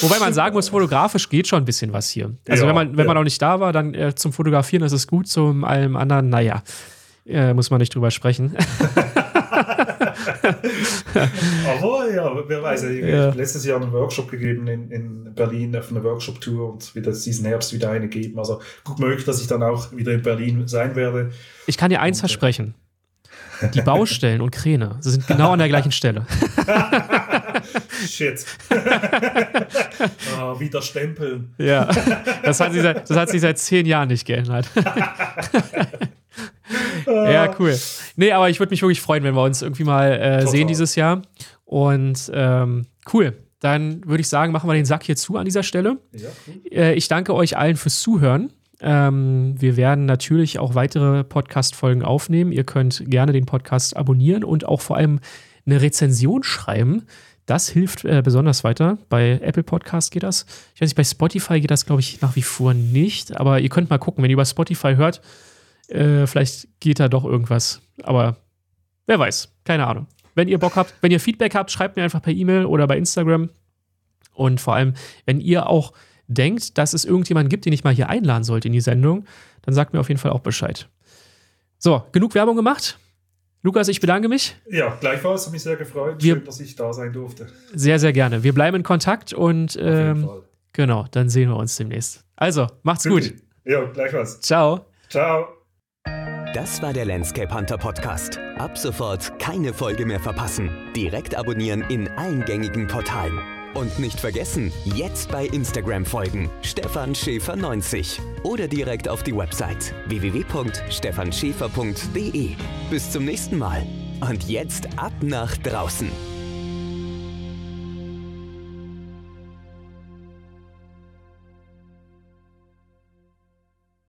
Wobei man sagen muss, fotografisch geht schon ein bisschen was hier. Also Ja, wenn man, wenn man ja. auch nicht da war, dann äh, zum Fotografieren ist es gut, zum allem anderen, naja, äh, muss man nicht drüber sprechen. *laughs* Aber ja, wer weiß, ich Ja. habe letztes Jahr einen Workshop gegeben in, in Berlin auf einer Workshop-Tour und wird es diesen Herbst wieder eine geben. Also gut möglich, dass ich dann auch wieder in Berlin sein werde. Ich kann dir eins Okay. versprechen. Die Baustellen und Kräne sie sind genau an der gleichen Stelle. *laughs* Shit. ah, wieder stempeln. Ja, das hat, sich seit, das hat sich seit zehn Jahren nicht geändert. ja, cool. Nee, aber ich würde mich wirklich freuen, wenn wir uns irgendwie mal äh, sehen dieses Jahr. Und ähm, cool. Dann würde ich sagen, machen wir den Sack hier zu an dieser Stelle. Ja, cool. Äh, ich danke euch allen fürs Zuhören. Ähm, wir werden natürlich auch weitere Podcast-Folgen aufnehmen. Ihr könnt gerne den Podcast abonnieren und auch vor allem eine Rezension schreiben. Das hilft äh, besonders weiter. Bei Apple Podcast geht das. Ich weiß nicht, bei Spotify geht das, glaube ich, nach wie vor nicht. Aber ihr könnt mal gucken, wenn ihr über Spotify hört, äh, vielleicht geht da doch irgendwas. Aber wer weiß, keine Ahnung. Wenn ihr Bock habt, wenn ihr Feedback habt, schreibt mir einfach per E-Mail oder bei Instagram. Und vor allem, wenn ihr auch denkt, dass es irgendjemanden gibt, den ich mal hier einladen sollte in die Sendung, dann sagt mir auf jeden Fall auch Bescheid. So, genug Werbung gemacht. Lukas, ich bedanke mich. Ja, gleichfalls, hat mich sehr gefreut. Wir- Schön, dass ich da sein durfte. Sehr, sehr gerne. Wir bleiben in Kontakt und Auf jeden ähm, Fall. genau, dann sehen wir uns demnächst. Also, macht's gut. Supi. Ja, gleichfalls. Ciao. Ciao. Das war der Landscape Hunter Podcast. Ab sofort keine Folge mehr verpassen. Direkt abonnieren in allen gängigen Portalen. Und nicht vergessen, jetzt bei Instagram folgen. Stefan Schäfer 90. Oder direkt auf die Website www.stefanschäfer.de. Bis zum nächsten Mal. Und jetzt ab nach draußen.